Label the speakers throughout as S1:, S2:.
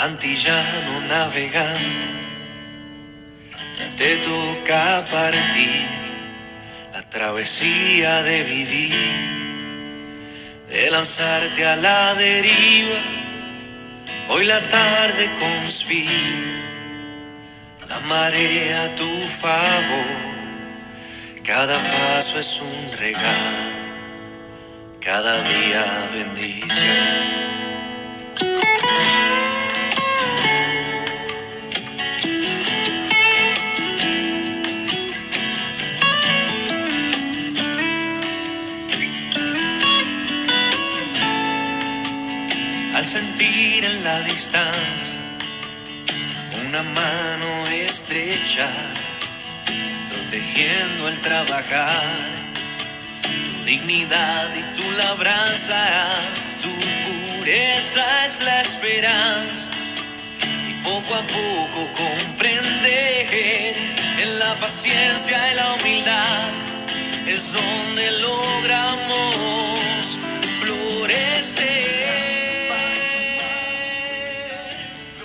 S1: Antillano navegante, te toca partir la travesía de vivir, de lanzarte a la deriva. Hoy la tarde conspira, la marea a tu favor, cada paso es un regalo, cada día bendición. al sentir en la distancia una mano estrecha, protegiendo el trabajar, tu dignidad y tu labranza, tu pureza es la esperanza. Y poco a poco comprender en la paciencia y la humildad es donde logramos florecer.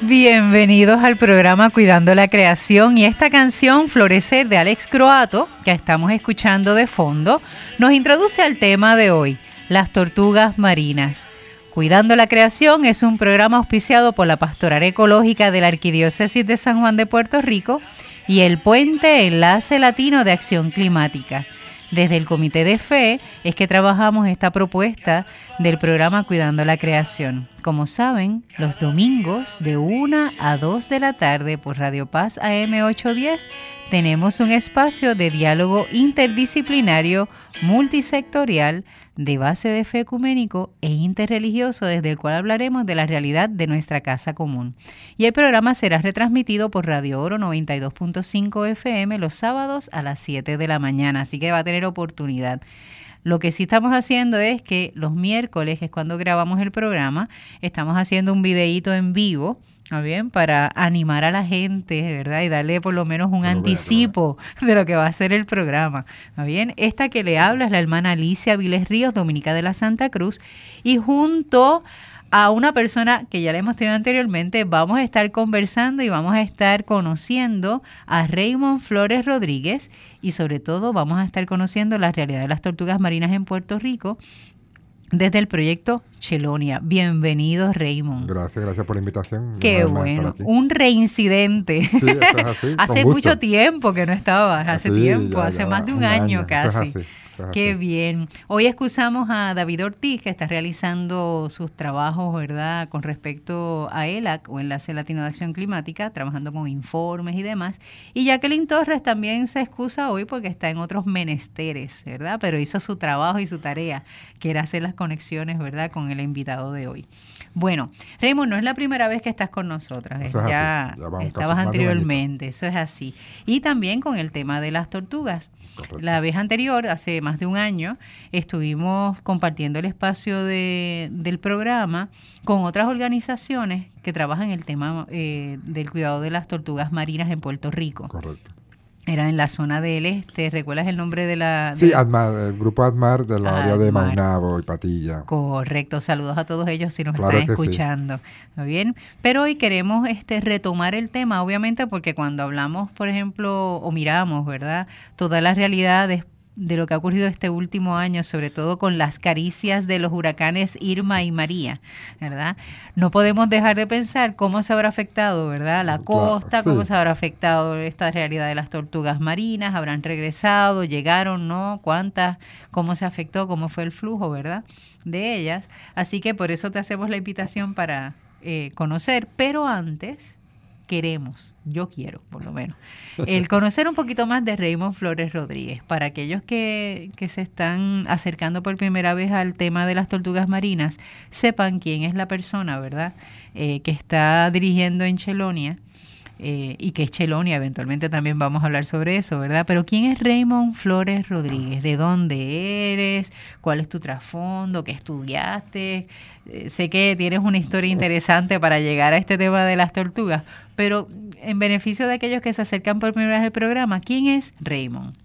S2: Bienvenidos al programa Cuidando la Creación y esta canción Florecer de Alex Croato, que estamos escuchando de fondo, nos introduce al tema de hoy, las tortugas marinas. Cuidando la Creación es un programa auspiciado por la Pastoral Ecológica de la Arquidiócesis de San Juan de Puerto Rico y el Puente Enlace Latino de Acción Climática. Desde el Comité de Fe es que trabajamos esta propuesta del programa Cuidando la Creación. Como saben, los domingos de 1 a 2 de la tarde por Radio Paz AM810 tenemos un espacio de diálogo interdisciplinario multisectorial de base de fe ecuménico e interreligioso desde el cual hablaremos de la realidad de nuestra casa común. Y el programa será retransmitido por Radio Oro 92.5 FM los sábados a las 7 de la mañana, así que va a tener oportunidad. Lo que sí estamos haciendo es que los miércoles, que es cuando grabamos el programa, estamos haciendo un videíto en vivo, ¿no bien? Para animar a la gente, ¿verdad? Y darle por lo menos un anticipo de lo que va a ser el programa, ¿no bien? Esta que le habla es la hermana Alicia Viles Ríos, dominica de la Santa Cruz, y junto a una persona que ya le hemos tenido anteriormente, vamos a estar conversando y vamos a estar conociendo a Raymond Flores Rodríguez y sobre todo vamos a estar conociendo la realidad de las tortugas marinas en Puerto Rico desde el proyecto Chelonia. Bienvenido, Raymond.
S3: Gracias, gracias por la invitación.
S2: Qué bueno, un reincidente. Sí, así, hace mucho tiempo que no estaba, hace tiempo, hace más de un, año, casi. Qué bien. Hoy excusamos a David Ortiz, que está realizando sus trabajos, ¿verdad?, con respecto a ELAC o Enlace Latino de Acción Climática, trabajando con informes y demás. Y Jacqueline Torres también se excusa hoy porque está en otros menesteres, ¿verdad? Pero hizo su trabajo y su tarea, que era hacer las conexiones, ¿verdad?, con el invitado de hoy. Bueno, Raymond, no es la primera vez que estás con nosotras, ya, estabas anteriormente, eso es así. Y también con el tema de las tortugas. La vez anterior, hace más de un año, estuvimos compartiendo el espacio de, del programa con otras organizaciones que trabajan el tema eh, del cuidado de las tortugas marinas en Puerto Rico.
S3: Correcto.
S2: Era en la zona del este, ¿recuerdas el nombre de la...?
S3: Sí, Admar, el grupo Admar de la área de Maunabo y Patilla.
S2: Correcto, saludos a todos ellos si nos están escuchando. ¿Está bien? Pero hoy queremos este retomar el tema, obviamente, porque cuando hablamos, por ejemplo, o miramos, ¿verdad? Todas las realidades de lo que ha ocurrido este último año, sobre todo con las caricias de los huracanes Irma y María, ¿verdad? No podemos dejar de pensar cómo se habrá afectado, ¿verdad? La costa, cómo se habrá afectado esta realidad de las tortugas marinas, habrán regresado, llegaron, ¿no? ¿Cuántas? ¿Cómo se afectó? ¿Cómo fue el flujo, ¿verdad? De ellas. Así que por eso te hacemos la invitación para eh, conocer, pero antes queremos, yo quiero por lo menos, el conocer un poquito más de Raymond Flores Rodríguez. Para aquellos que, que se están acercando por primera vez al tema de las tortugas marinas, sepan quién es la persona, ¿verdad?, eh, que está dirigiendo en Chelonia. Eh, y que es Chelonia, eventualmente también vamos a hablar sobre eso, ¿verdad? Pero ¿quién es Raymond Flores Rodríguez? ¿De dónde eres? ¿Cuál es tu trasfondo? ¿Qué estudiaste? Eh, sé que tienes una historia interesante para llegar a este tema de las tortugas, pero en beneficio de aquellos que se acercan por primera vez al programa, ¿quién es Raymond?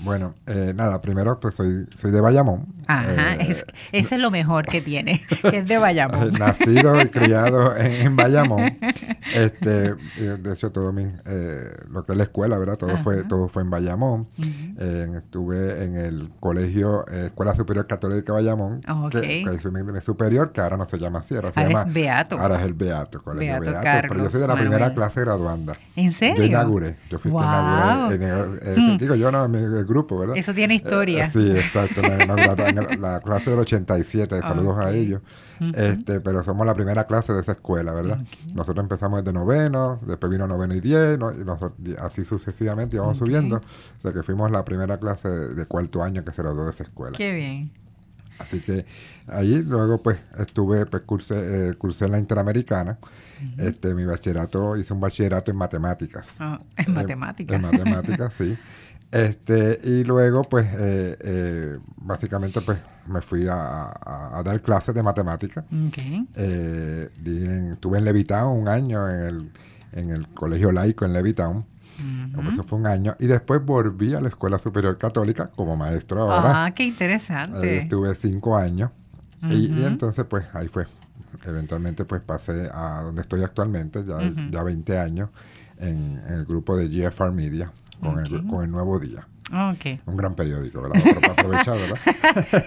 S3: Bueno, eh, nada, primero pues soy, soy de Bayamón.
S2: Ajá,
S3: Eh,
S2: es, ese es lo mejor que tiene, que es de Bayamón.
S3: eh, nacido y criado en, en Bayamón. Este, de hecho, todo mi, eh, lo que es la escuela, ¿verdad? Todo fue, todo fue en Bayamón. Eh, estuve en el colegio eh, Escuela Superior Católica de Bayamón,
S2: Ok.
S3: que, que es superior, que ahora no se llama así, ahora se
S2: Ahora
S3: llama
S2: es Beato.
S3: Ahora es el Beato, Colegio
S2: Beato
S3: Beato. pero yo soy de la
S2: Carlos
S3: primera
S2: Manuel.
S3: clase graduanda.
S2: ¿En serio?
S3: Yo inauguré, yo fui el que
S2: Wow.
S3: inauguré, en el-
S2: Mm.
S3: digo yo no, en mi- el grupo, ¿verdad?
S2: Eso tiene historia.
S3: Eh, sí, exacto, la, el- la clase del 87, saludos a ellos. este, pero somos la primera clase de esa escuela, ¿verdad? Nosotros empezamos desde noveno, después vino noveno y diez, ¿no? y noso- y así sucesivamente íbamos subiendo. O sea que fuimos la primera clase de, de cuarto año que se graduó de esa escuela.
S2: Qué bien.
S3: Así que allí luego pues estuve, pues cursé, eh, cursé en la Interamericana. este, mi bachillerato, hice un bachillerato en matemáticas.
S2: Ah, en
S3: Eh,
S2: matemáticas.
S3: En matemáticas, sí. Este, y luego, pues, eh, eh, básicamente, pues, me fui a, a- a dar clases de matemáticas.
S2: Ok.
S3: Eh, estuve en Levitown un año en el, en el colegio laico en Levitown. Como Eso fue un año. Y después volví a la Escuela Superior Católica como maestro ahora.
S2: Ah, qué interesante.
S3: estuve cinco años. y, entonces, pues, ahí fue. Eventualmente, pues, pasé a donde estoy actualmente, ya,
S2: Ujú.
S3: ya 20 años, en, en el grupo de GFR Media, con, el, con el Nuevo Día.
S2: Ok.
S3: Un gran periódico, ¿verdad? Aprovechar, ¿verdad?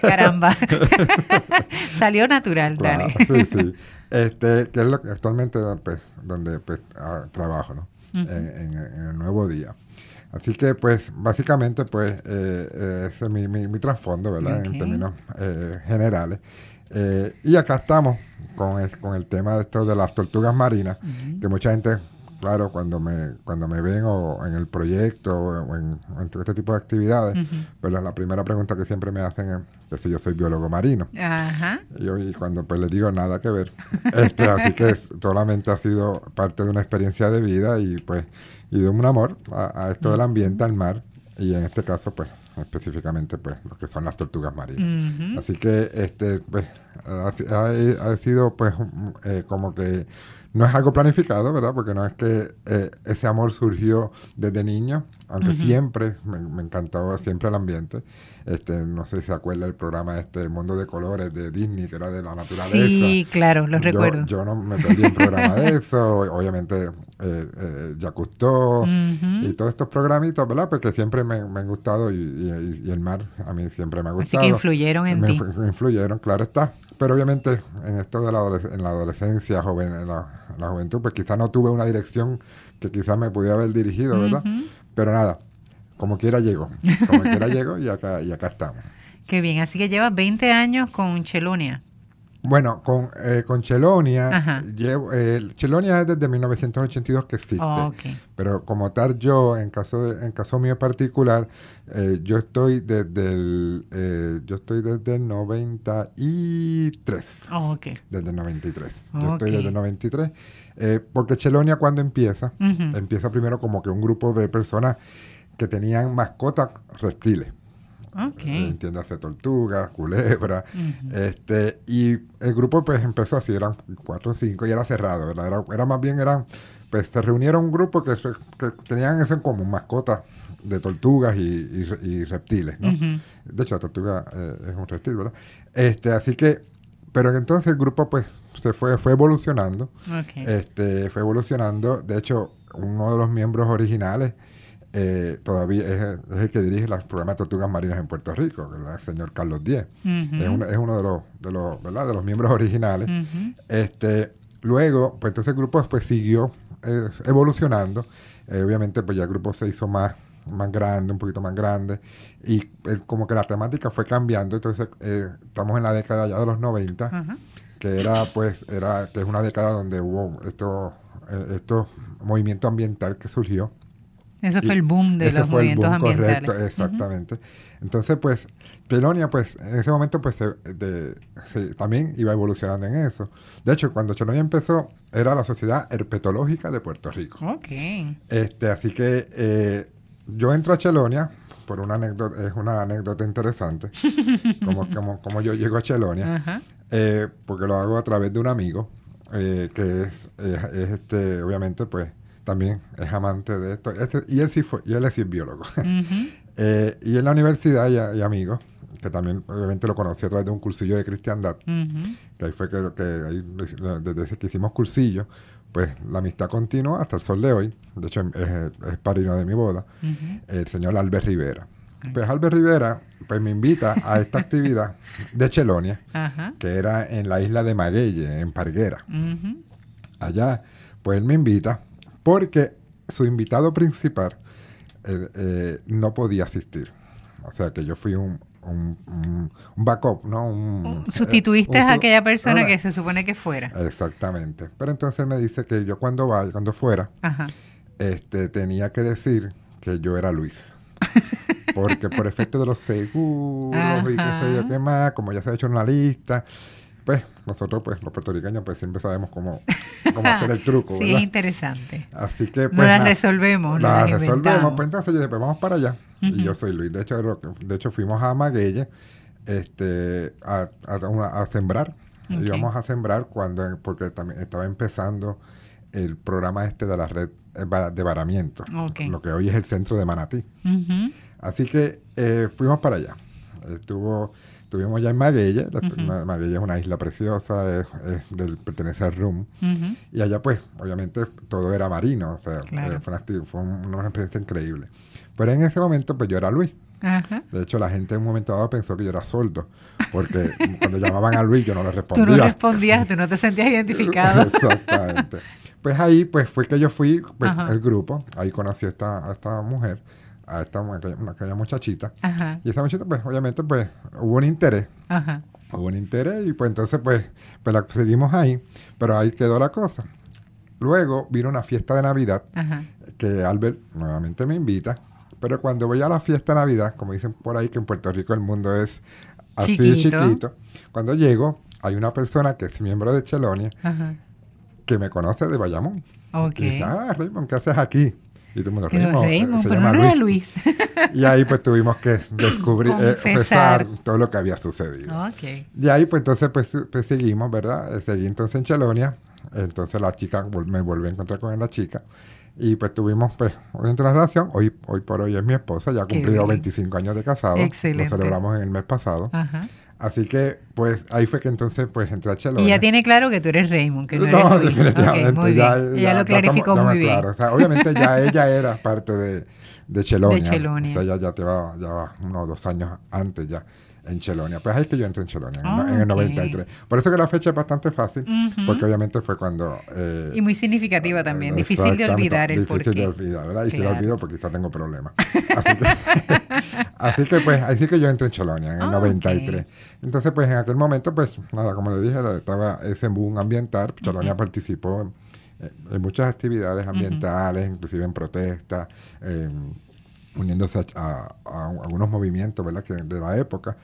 S2: Caramba. Salió natural,
S3: Claro,
S2: Dani.
S3: sí, sí. Este, que es lo que actualmente pues, donde pues, ah, trabajo, ¿no? En, en- en el nuevo día. Así que, pues, básicamente, pues, eh, eh, ese es mi, mi, mi trasfondo, ¿verdad? En términos eh, generales. Eh, y acá estamos con el, con el tema de esto de las tortugas marinas, que mucha gente, claro, cuando me, cuando me ven o en el proyecto o en, todo este tipo de actividades, pues la, la primera pregunta que siempre me hacen es que si yo soy biólogo marino.
S2: Ajá.
S3: Y, yo- y cuando pues les digo nada que ver. Este, así que es- solamente ha sido parte de una experiencia de vida y pues y de un amor a, a esto del ambiente, al mar y en este caso pues específicamente pues lo que son las tortugas marinas. Así que este pues ha, si- ha- ha sido pues eh, como que no es algo planificado, ¿verdad? Porque no es que eh, ese amor surgió desde niño, aunque siempre me, me encantaba siempre el ambiente. Este, no sé si se acuerda el programa este Mundo de Colores de Disney, que era de la naturaleza.
S2: Sí, claro, lo
S3: Yo-
S2: recuerdo.
S3: Yo, no me perdí un programa de eso, obviamente eh, eh,
S2: Ujú.
S3: y todos estos programitos, ¿verdad? Porque siempre me, me han gustado y, y- y el mar a mí siempre me ha
S2: Así
S3: gustado.
S2: que influyeron en
S3: me,
S2: ti.
S3: influ- me influyeron, claro está. Pero obviamente en esto de la, en la adolescencia, joven, en la, en la juventud, pues quizás no tuve una dirección que quizás me pudiera haber dirigido, ¿verdad? Pero nada, como quiera llego, como quiera llego y acá, y acá estamos.
S2: Qué bien. Así que llevas 20 años con Chelonia.
S3: Bueno, con, eh, con Chelonia, llevo, eh, Chelonia es desde 1982 que existe.
S2: Oh.
S3: Pero como tal, yo, en caso de, en caso mío particular, eh, yo estoy desde el, eh, yo estoy desde el 93.
S2: Oh, ok.
S3: Desde el 93. Yo estoy desde el 93. eh, porque Chelonia cuando empieza, empieza primero como que un grupo de personas que tenían mascotas reptiles.
S2: Ok.
S3: Eh, entiéndase tortugas, culebras, este, y el grupo pues empezó así, eran cuatro o cinco y era cerrado, ¿verdad? Era, era más bien, eran, pues se reunieron un grupo que, se- que tenían eso en común, mascotas de tortugas y, y re- y reptiles, ¿no? De hecho, la tortuga eh, es un reptil, ¿verdad? Este, así que, pero entonces el grupo pues se fue, fue evolucionando, este, fue evolucionando, de hecho, uno de los miembros originales eh, todavía es, el- es el que dirige los programas de tortugas marinas en Puerto Rico, ¿verdad? el señor Carlos Díez. Es, uno, es uno de los, de los, ¿verdad? de los miembros originales. Este, luego, pues entonces el grupo pues siguió eh, evolucionando. Eh, obviamente, pues ya el grupo se hizo más, más grande, un poquito más grande. Y eh, como que la temática fue cambiando. Entonces, estamos en la década ya de los 90,
S2: Ajá.
S3: que era pues, era, que es una década donde hubo estos eh, estos movimiento ambiental que surgió.
S2: Ese
S3: Y
S2: fue el boom de los movimientos
S3: boom,
S2: ambientales.
S3: Correcto, exactamente. Entonces, pues, Chelonia, pues, en ese momento, pues, se- de- se- también iba evolucionando en eso. De hecho, cuando Chelonia empezó, era la Sociedad Herpetológica de Puerto Rico.
S2: Ok.
S3: Este, así que eh, yo entro a Chelonia, por una anécdota, es una anécdota interesante, como, como, como yo llego a Chelonia,
S2: Ajá.
S3: eh, porque lo hago a través de un amigo, eh, que es, es- es, este, obviamente, pues, también es amante de esto. Este- y él sí fue, y él es sí es biólogo. Eh, y en la universidad hay, amigos, que también obviamente lo conocí a través de un cursillo de cristiandad, que ahí fue que, que ahí, desde que hicimos cursillo, pues la amistad continúa hasta el sol de hoy. De hecho, es, es padrino de mi boda, el señor Albert Rivera. Pues Albert Rivera pues me invita a esta actividad de Chelonia, que era en la isla de Maguelle, en Parguera. Allá, pues él me invita porque su invitado principal eh, eh, no podía asistir. O sea que yo fui un, un, backup, ¿no?
S2: Sustituiste a aquella persona que se supone que fuera.
S3: Exactamente. Pero entonces me dice que yo cuando vaya, cuando fuera, este tenía que decir que yo era Luis. Porque por efecto de los seguros y qué sé yo qué más, como ya se ha hecho una lista, pues nosotros, pues los puertorriqueños, pues siempre sabemos cómo, cómo hacer el truco.
S2: sí, es interesante.
S3: Así que,
S2: pues. la resolvemos.
S3: La resolvemos. Pues entonces yo dije, pues vamos para allá. Y yo soy Luis. De hecho, de hecho fuimos a Maguelle este, a, a, a sembrar. y Íbamos a sembrar cuando, porque también estaba empezando el programa este de la red eh, de varamiento, lo que hoy es el centro de Manatí. Así que eh, fuimos para allá. Estuvo, estuvimos ya en Maguelle. Maguelle es una isla preciosa, es, del, pertenece al RUM. Y allá, pues, obviamente, todo era marino. O sea, eh, fue, una, experiencia increíble. Pero en ese momento, pues yo era Luis. De hecho, la gente en un momento dado pensó que yo era soldo, porque cuando llamaban a Luis yo no le respondía.
S2: Tú no respondías, tú no te sentías identificado.
S3: Exactamente. Pues ahí pues fue que yo fui, pues, el grupo, ahí conocí a esta, a esta mujer a esta aquella, muchachita. Y esa muchachita, pues, obviamente, pues, hubo un interés. Hubo un interés y pues entonces, pues, pues la seguimos ahí, pero ahí quedó la cosa. Luego vino una fiesta de Navidad que Albert nuevamente me invita, pero cuando voy a la fiesta de Navidad, como dicen por ahí que en Puerto Rico el mundo es así chiquito, cuando llego hay una persona que es miembro de Chelonia que me conoce de Bayamón. Y dice, ah, Raymond, ¿qué haces aquí? Y tú me lo
S2: Raymond, se llama Luis. Luis.
S3: y ahí pues tuvimos que descubrir, eh, todo lo que había sucedido. Y ahí pues entonces pues, pues seguimos, ¿verdad? Eh, seguí entonces en Chelonia. Entonces la chica, me volví a encontrar con la chica. Y pues tuvimos pues una relación. Hoy, hoy por hoy es mi esposa, ya ha cumplido 25 años de casado. Excelente. Lo celebramos en el mes pasado. Ajá. Así que, pues, ahí fue que entonces, pues, entré a Chelonia.
S2: Y ya tiene claro que tú eres Raymond, que no, no eres definitivamente. ya, lo clarificó muy bien. Claro.
S3: O sea, obviamente ya ella era parte de, de Chelonia. De Chelonia. O sea, ya, ya te va, ya unos dos años antes ya en Chelonia. Pues ahí es que yo entré en Chelonia, en, el 93. Por eso que la fecha es bastante fácil, porque obviamente fue cuando...
S2: Eh, y muy significativa también, difícil de olvidar el
S3: Difícil de olvidar, ¿verdad? Y si lo olvido porque quizá tengo problemas. Así que, así que pues, así que yo entré en Chelonia en el 93. Entonces pues en aquel momento pues nada, como le dije, estaba ese boom ambiental, Chelonia participó en, muchas actividades ambientales, inclusive en protestas uniéndose a, algunos movimientos ¿verdad? Que de la época.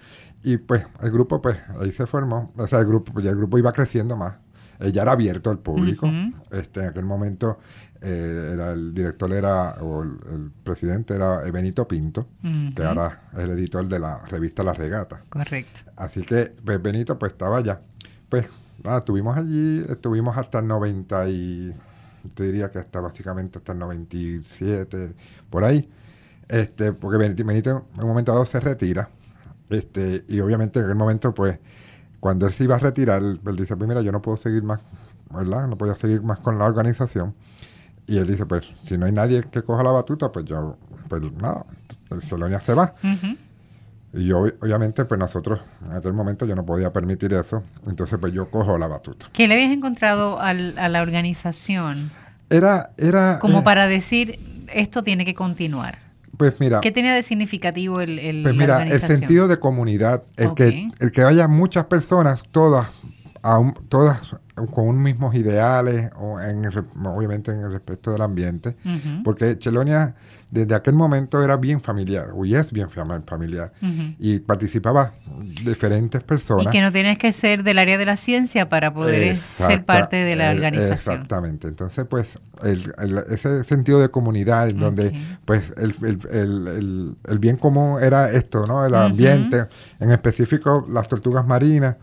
S3: Y pues el grupo, pues ahí se formó, o sea, el grupo, el grupo iba creciendo más. Eh, ya era abierto al público. este, en aquel momento eh, era, el director era, o el, presidente era Benito Pinto, que ahora es el editor de la revista La Regata.
S2: Correcto.
S3: Así que pues, Benito pues estaba allá. Pues nada, estuvimos allí, estuvimos hasta el 90 y, te diría que hasta básicamente hasta el 97, por ahí. Este, porque Benito, en un momento dado se retira. Este, y obviamente en aquel momento, pues, cuando él se iba a retirar, él, dice, pues mira, yo no puedo seguir más, ¿verdad? No podía seguir más con la organización. Y él dice, pues, si no hay nadie que coja la batuta, pues yo, pues nada, el Solonia se va. Y yo, obviamente, pues nosotros, en aquel momento yo no podía permitir eso. Entonces, pues yo cojo la batuta.
S2: ¿Qué le habías encontrado al, a la organización?
S3: Era, era...
S2: Como eh, para decir, esto tiene que continuar.
S3: Pues mira.
S2: ¿Qué tenía de significativo el, el
S3: Pues mira, el sentido de comunidad, el que el que haya muchas personas, todas, todas con unos mismos ideales, o en obviamente en el respecto del ambiente, porque Chelonia desde aquel momento era bien familiar, y es bien familiar, y participaba diferentes personas.
S2: Y que no tienes que ser del área de la ciencia para poder ser parte de la organización.
S3: Exactamente, entonces pues ese sentido de comunidad en donde pues el, bien común era esto, ¿no? El ambiente, en específico las tortugas marinas,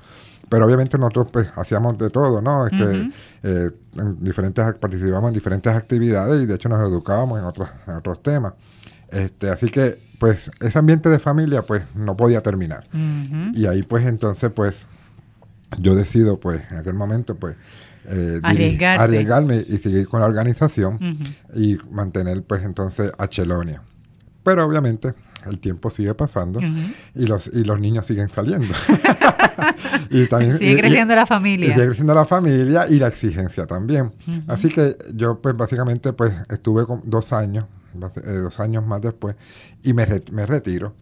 S3: pero obviamente nosotros pues hacíamos de todo, ¿no? Este, eh, en diferentes, participábamos en diferentes actividades y de hecho nos educábamos en otros, en otros temas. Este, así que, pues, ese ambiente de familia, pues, no podía terminar. Y ahí, pues, entonces, pues, yo decido, pues, en aquel momento, pues, eh, arriesgarme y seguir con la organización y mantener, pues, entonces, a Chelonia. Pero, obviamente, el tiempo sigue pasando y, los, y los niños siguen saliendo. y también,
S2: Sigue
S3: y-
S2: creciendo la
S3: y
S2: familia.
S3: sigue creciendo la familia y la exigencia también. Así que yo, pues, básicamente, pues, estuve con dos años, eh, dos años más después, y me, re- me retiro.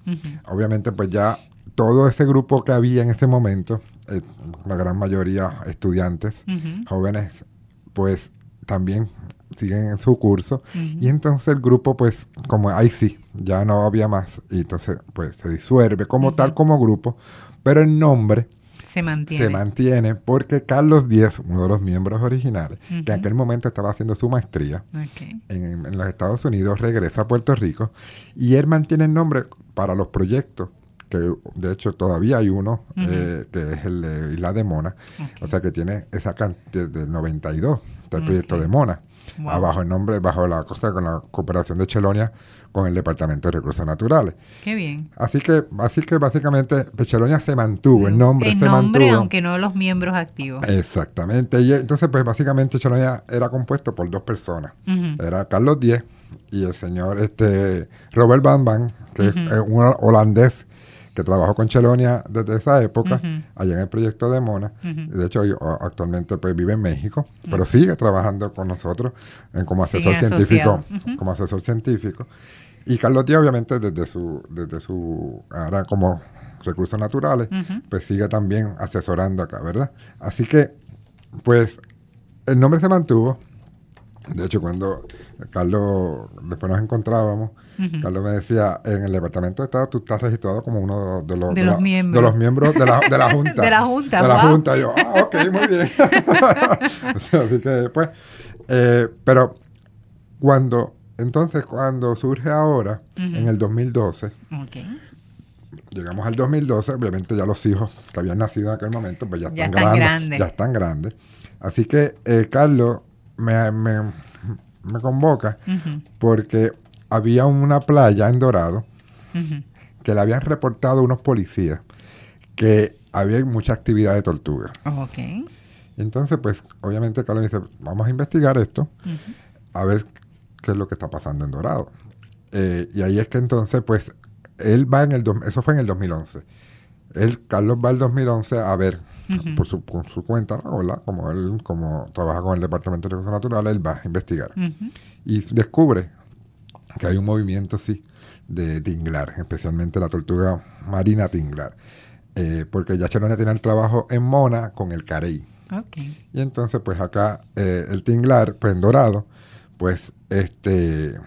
S3: Obviamente, pues ya todo ese grupo que había en ese momento, eh, la gran mayoría estudiantes, jóvenes, pues también siguen en su curso. Y entonces el grupo, pues, como ahí sí, ya no había más. Y entonces, pues, se disuelve como tal, como grupo. Pero el nombre
S2: Se mantiene.
S3: se mantiene porque Carlos Díez, uno de los miembros originales, que en aquel momento estaba haciendo su maestría en, en los Estados Unidos, regresa a Puerto Rico y él mantiene el nombre para los proyectos, que de hecho todavía hay uno, eh, que es el de Isla de Mona, o sea que tiene esa cantidad del 92, está el proyecto de Mona,
S2: Wow.
S3: Bajo el nombre, bajo la cosa con la cooperación de Chelonia con el Departamento de Recursos Naturales.
S2: Qué bien.
S3: Así que, así que básicamente pues, Chelonia se mantuvo, el nombre
S2: El
S3: se
S2: nombre,
S3: mantuvo.
S2: aunque no los miembros activos.
S3: Exactamente. Y entonces, pues básicamente Chelonia era compuesto por dos personas. Era Carlos Diez y el señor este Robert Van Van, que es eh, un holandés que trabajó con Chelonia desde esa época, allá en el proyecto de Mona. De hecho, yo, actualmente pues, vive en México, pero sigue trabajando con nosotros en, como asesor científico. Como asesor científico. Y Carlos Díaz, obviamente, desde su, desde su, ahora como recursos naturales, pues sigue también asesorando acá, ¿verdad? Así que, pues, el nombre se mantuvo. De hecho, cuando Carlos, después nos encontrábamos. Carlos me decía, en el Departamento de Estado tú estás registrado como uno de los,
S2: De los
S3: la-
S2: miembros.
S3: de los miembros de la, de la Junta.
S2: De la Junta,
S3: De la
S2: wow.
S3: Junta. Yo, ah, ok, muy bien. Así que, pues, eh, pero cuando, entonces, cuando surge ahora, en el 2012,
S2: Ok.
S3: llegamos al 2012, obviamente ya los hijos que habían nacido en aquel momento, pues ya
S2: Ya
S3: están,
S2: están
S3: grandes,
S2: grandes.
S3: Ya están grandes. Así que eh, Carlos me, me- me convoca porque había una playa en Dorado que le habían reportado unos policías que había mucha actividad de tortuga. Y entonces, pues, obviamente Carlos dice, vamos a investigar esto, a ver qué es lo que está pasando en Dorado. Eh, y ahí es que entonces, pues, él va en el, eso fue en el 2011. Él, Carlos va el 2011 a ver, Por, su, por su cuenta, ¿no? ¿verdad? Como él, como trabaja con el Departamento de Recursos Naturales, él va a investigar. Y descubre que hay un movimiento, sí, de tinglar, especialmente la tortuga marina tinglar. Eh, porque ya Chelonia tiene el trabajo en Mona con el carey. Y entonces, pues acá eh, el tinglar, pues en dorado, pues este,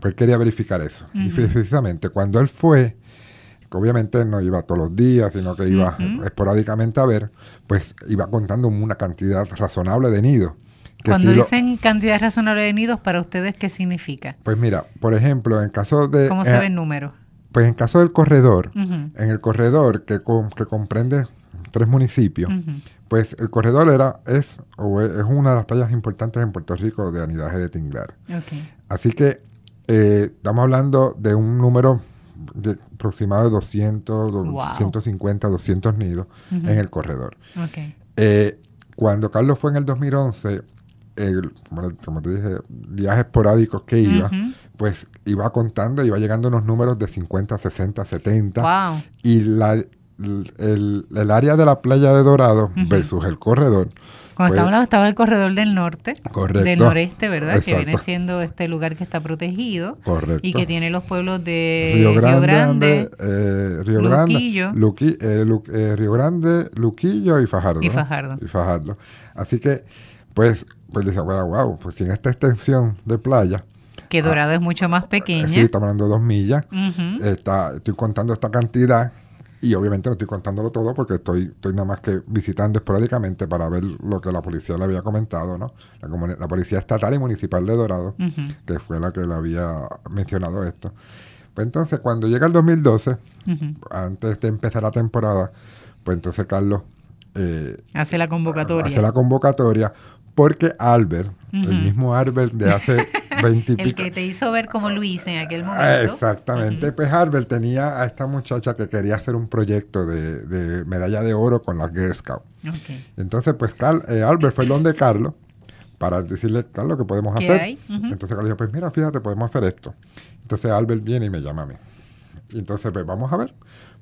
S3: pues quería verificar eso. Y precisamente cuando él fue, obviamente no iba todos los días, sino que iba esporádicamente a ver, pues iba contando una cantidad razonable de nidos.
S2: Cuando
S3: lo-
S2: dicen cantidad razonable de nidos, ¿para ustedes qué significa?
S3: pues mira, por ejemplo, en caso de...
S2: ¿Cómo
S3: eh,
S2: se ve el número?
S3: Pues en caso del corredor, en el corredor que, que comprende tres municipios, pues el corredor era, es, o es una de las playas importantes en Puerto Rico de anidaje de tinglar. Así que eh, estamos hablando de un número de aproximado de 200, do-
S2: Wow.
S3: 150, 200 nidos
S2: Ujú.
S3: en el corredor.
S2: Ok.
S3: Eh, cuando Carlos fue en el 2011, el- como, te dije, días esporádicos que iba,
S2: Ujú.
S3: pues iba contando, iba llegando unos números de 50, 60, 70.
S2: Wow.
S3: Y la, el, el- área de la playa de Dorado
S2: Ujú.
S3: versus el corredor.
S2: Cuando
S3: pues,
S2: estaba hablando, estaba el corredor del norte,
S3: Correcto.
S2: del noreste, ¿verdad? Que viene siendo este lugar que está protegido
S3: Correcto.
S2: y que tiene los pueblos de
S3: Río Grande,
S2: Grande
S3: eh, Río
S2: Luquillo.
S3: Grande, Luqui- eh, Lu- eh, Río Grande, Luquillo y Fajardo.
S2: Y
S3: ¿no?
S2: Fajardo.
S3: Y Fajardo. Así que, pues, pues dice, bueno, wow, pues sin esta extensión de playa,
S2: que Dorado es mucho más pequeña.
S3: sí, estamos hablando de dos millas, está, estoy contando esta cantidad y obviamente no estoy contándolo todo porque estoy, estoy nada más que visitando esporádicamente para ver lo que la policía le había comentado, ¿no? La, policía estatal y municipal de Dorado, que fue la que le había mencionado esto. Pues entonces, cuando llega el 2012,
S2: Ujú.
S3: antes de empezar la temporada, pues entonces Carlos eh,
S2: Hace la convocatoria.
S3: hace la convocatoria Porque Albert, el mismo Albert de hace 20 y
S2: El que te hizo ver como Luis en aquel momento.
S3: Ah, Exactamente. Pues Albert tenía a esta muchacha que quería hacer un proyecto de, de medalla de oro con la Girl Scout.
S2: Ok.
S3: Entonces, pues eh, Albert fue donde Carlos para decirle, Carlos, ¿qué podemos
S2: ¿Qué
S3: hacer?
S2: hay? Ujú.
S3: Entonces Carlos dijo, pues mira, fíjate, podemos hacer esto. Entonces Albert viene y me llama a mí. Y entonces, pues vamos a ver,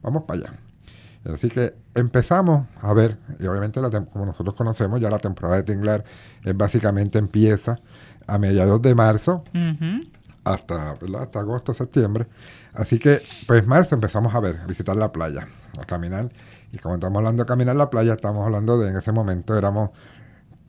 S3: vamos para allá. Así que empezamos a ver, y obviamente la como nosotros conocemos, ya la temporada de Tinglar es básicamente empieza a mediados de marzo hasta, ¿verdad? hasta agosto, septiembre. Así que, pues marzo empezamos a ver, a visitar la playa, a caminar. Y como estamos hablando de caminar la playa, estamos hablando de, en ese momento éramos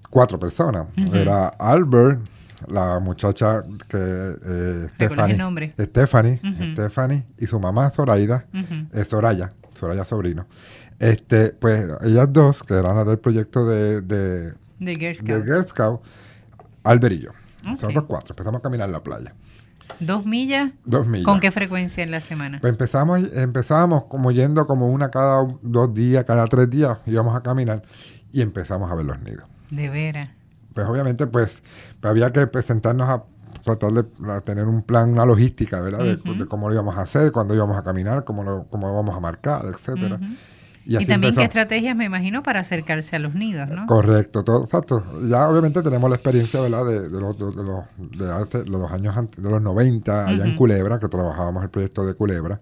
S3: cuatro personas. Era Albert, la muchacha que eh,
S2: ¿Recuerdas el
S3: Stephanie,
S2: nombre?
S3: Stephanie,
S2: Ujú.
S3: Stephanie y su mamá Zoraida, eh, Soraya, Soraya Sobrino. Este, pues ellas dos, que eran las del proyecto de, de,
S2: De Girl
S3: de
S2: Scout.
S3: Girl Scout, Albert y yo.
S2: Ok.
S3: Nosotros cuatro, empezamos a caminar la playa.
S2: Dos millas.
S3: Dos millas.
S2: ¿Con qué frecuencia en la semana?
S3: Pues empezamos, empezábamos como yendo como una cada dos días, cada tres días, íbamos a caminar y empezamos a ver los nidos.
S2: De veras.
S3: Pues obviamente pues, pues, había que presentarnos a tratar de tener un plan, una logística, ¿verdad? De-
S2: Ujú.
S3: de, cómo lo íbamos a hacer, cuándo íbamos a caminar, cómo lo, cómo lo íbamos a marcar, etcétera. Y
S2: también qué estrategias, me imagino, para acercarse a los nidos, ¿no?
S3: Correcto, todo, exacto. Ya obviamente tenemos la experiencia, ¿verdad? De, de los, de, los, de hace- de los años de los 90 allá en. Culebra, que trabajábamos el proyecto de Culebra.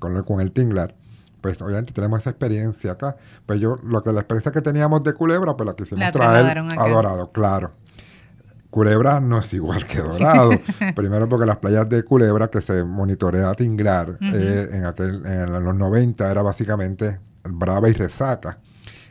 S3: Con el, con el Tinglar, pues obviamente tenemos esa experiencia acá. Pues yo, lo que la experiencia que teníamos de Culebra, pues la quisimos
S2: La
S3: traer a Dorado, claro. Culebra no es igual que Dorado. Primero porque las playas de Culebra que se monitorea Tinglar eh, en, aquel, en los 90 era básicamente Brava y Resaca,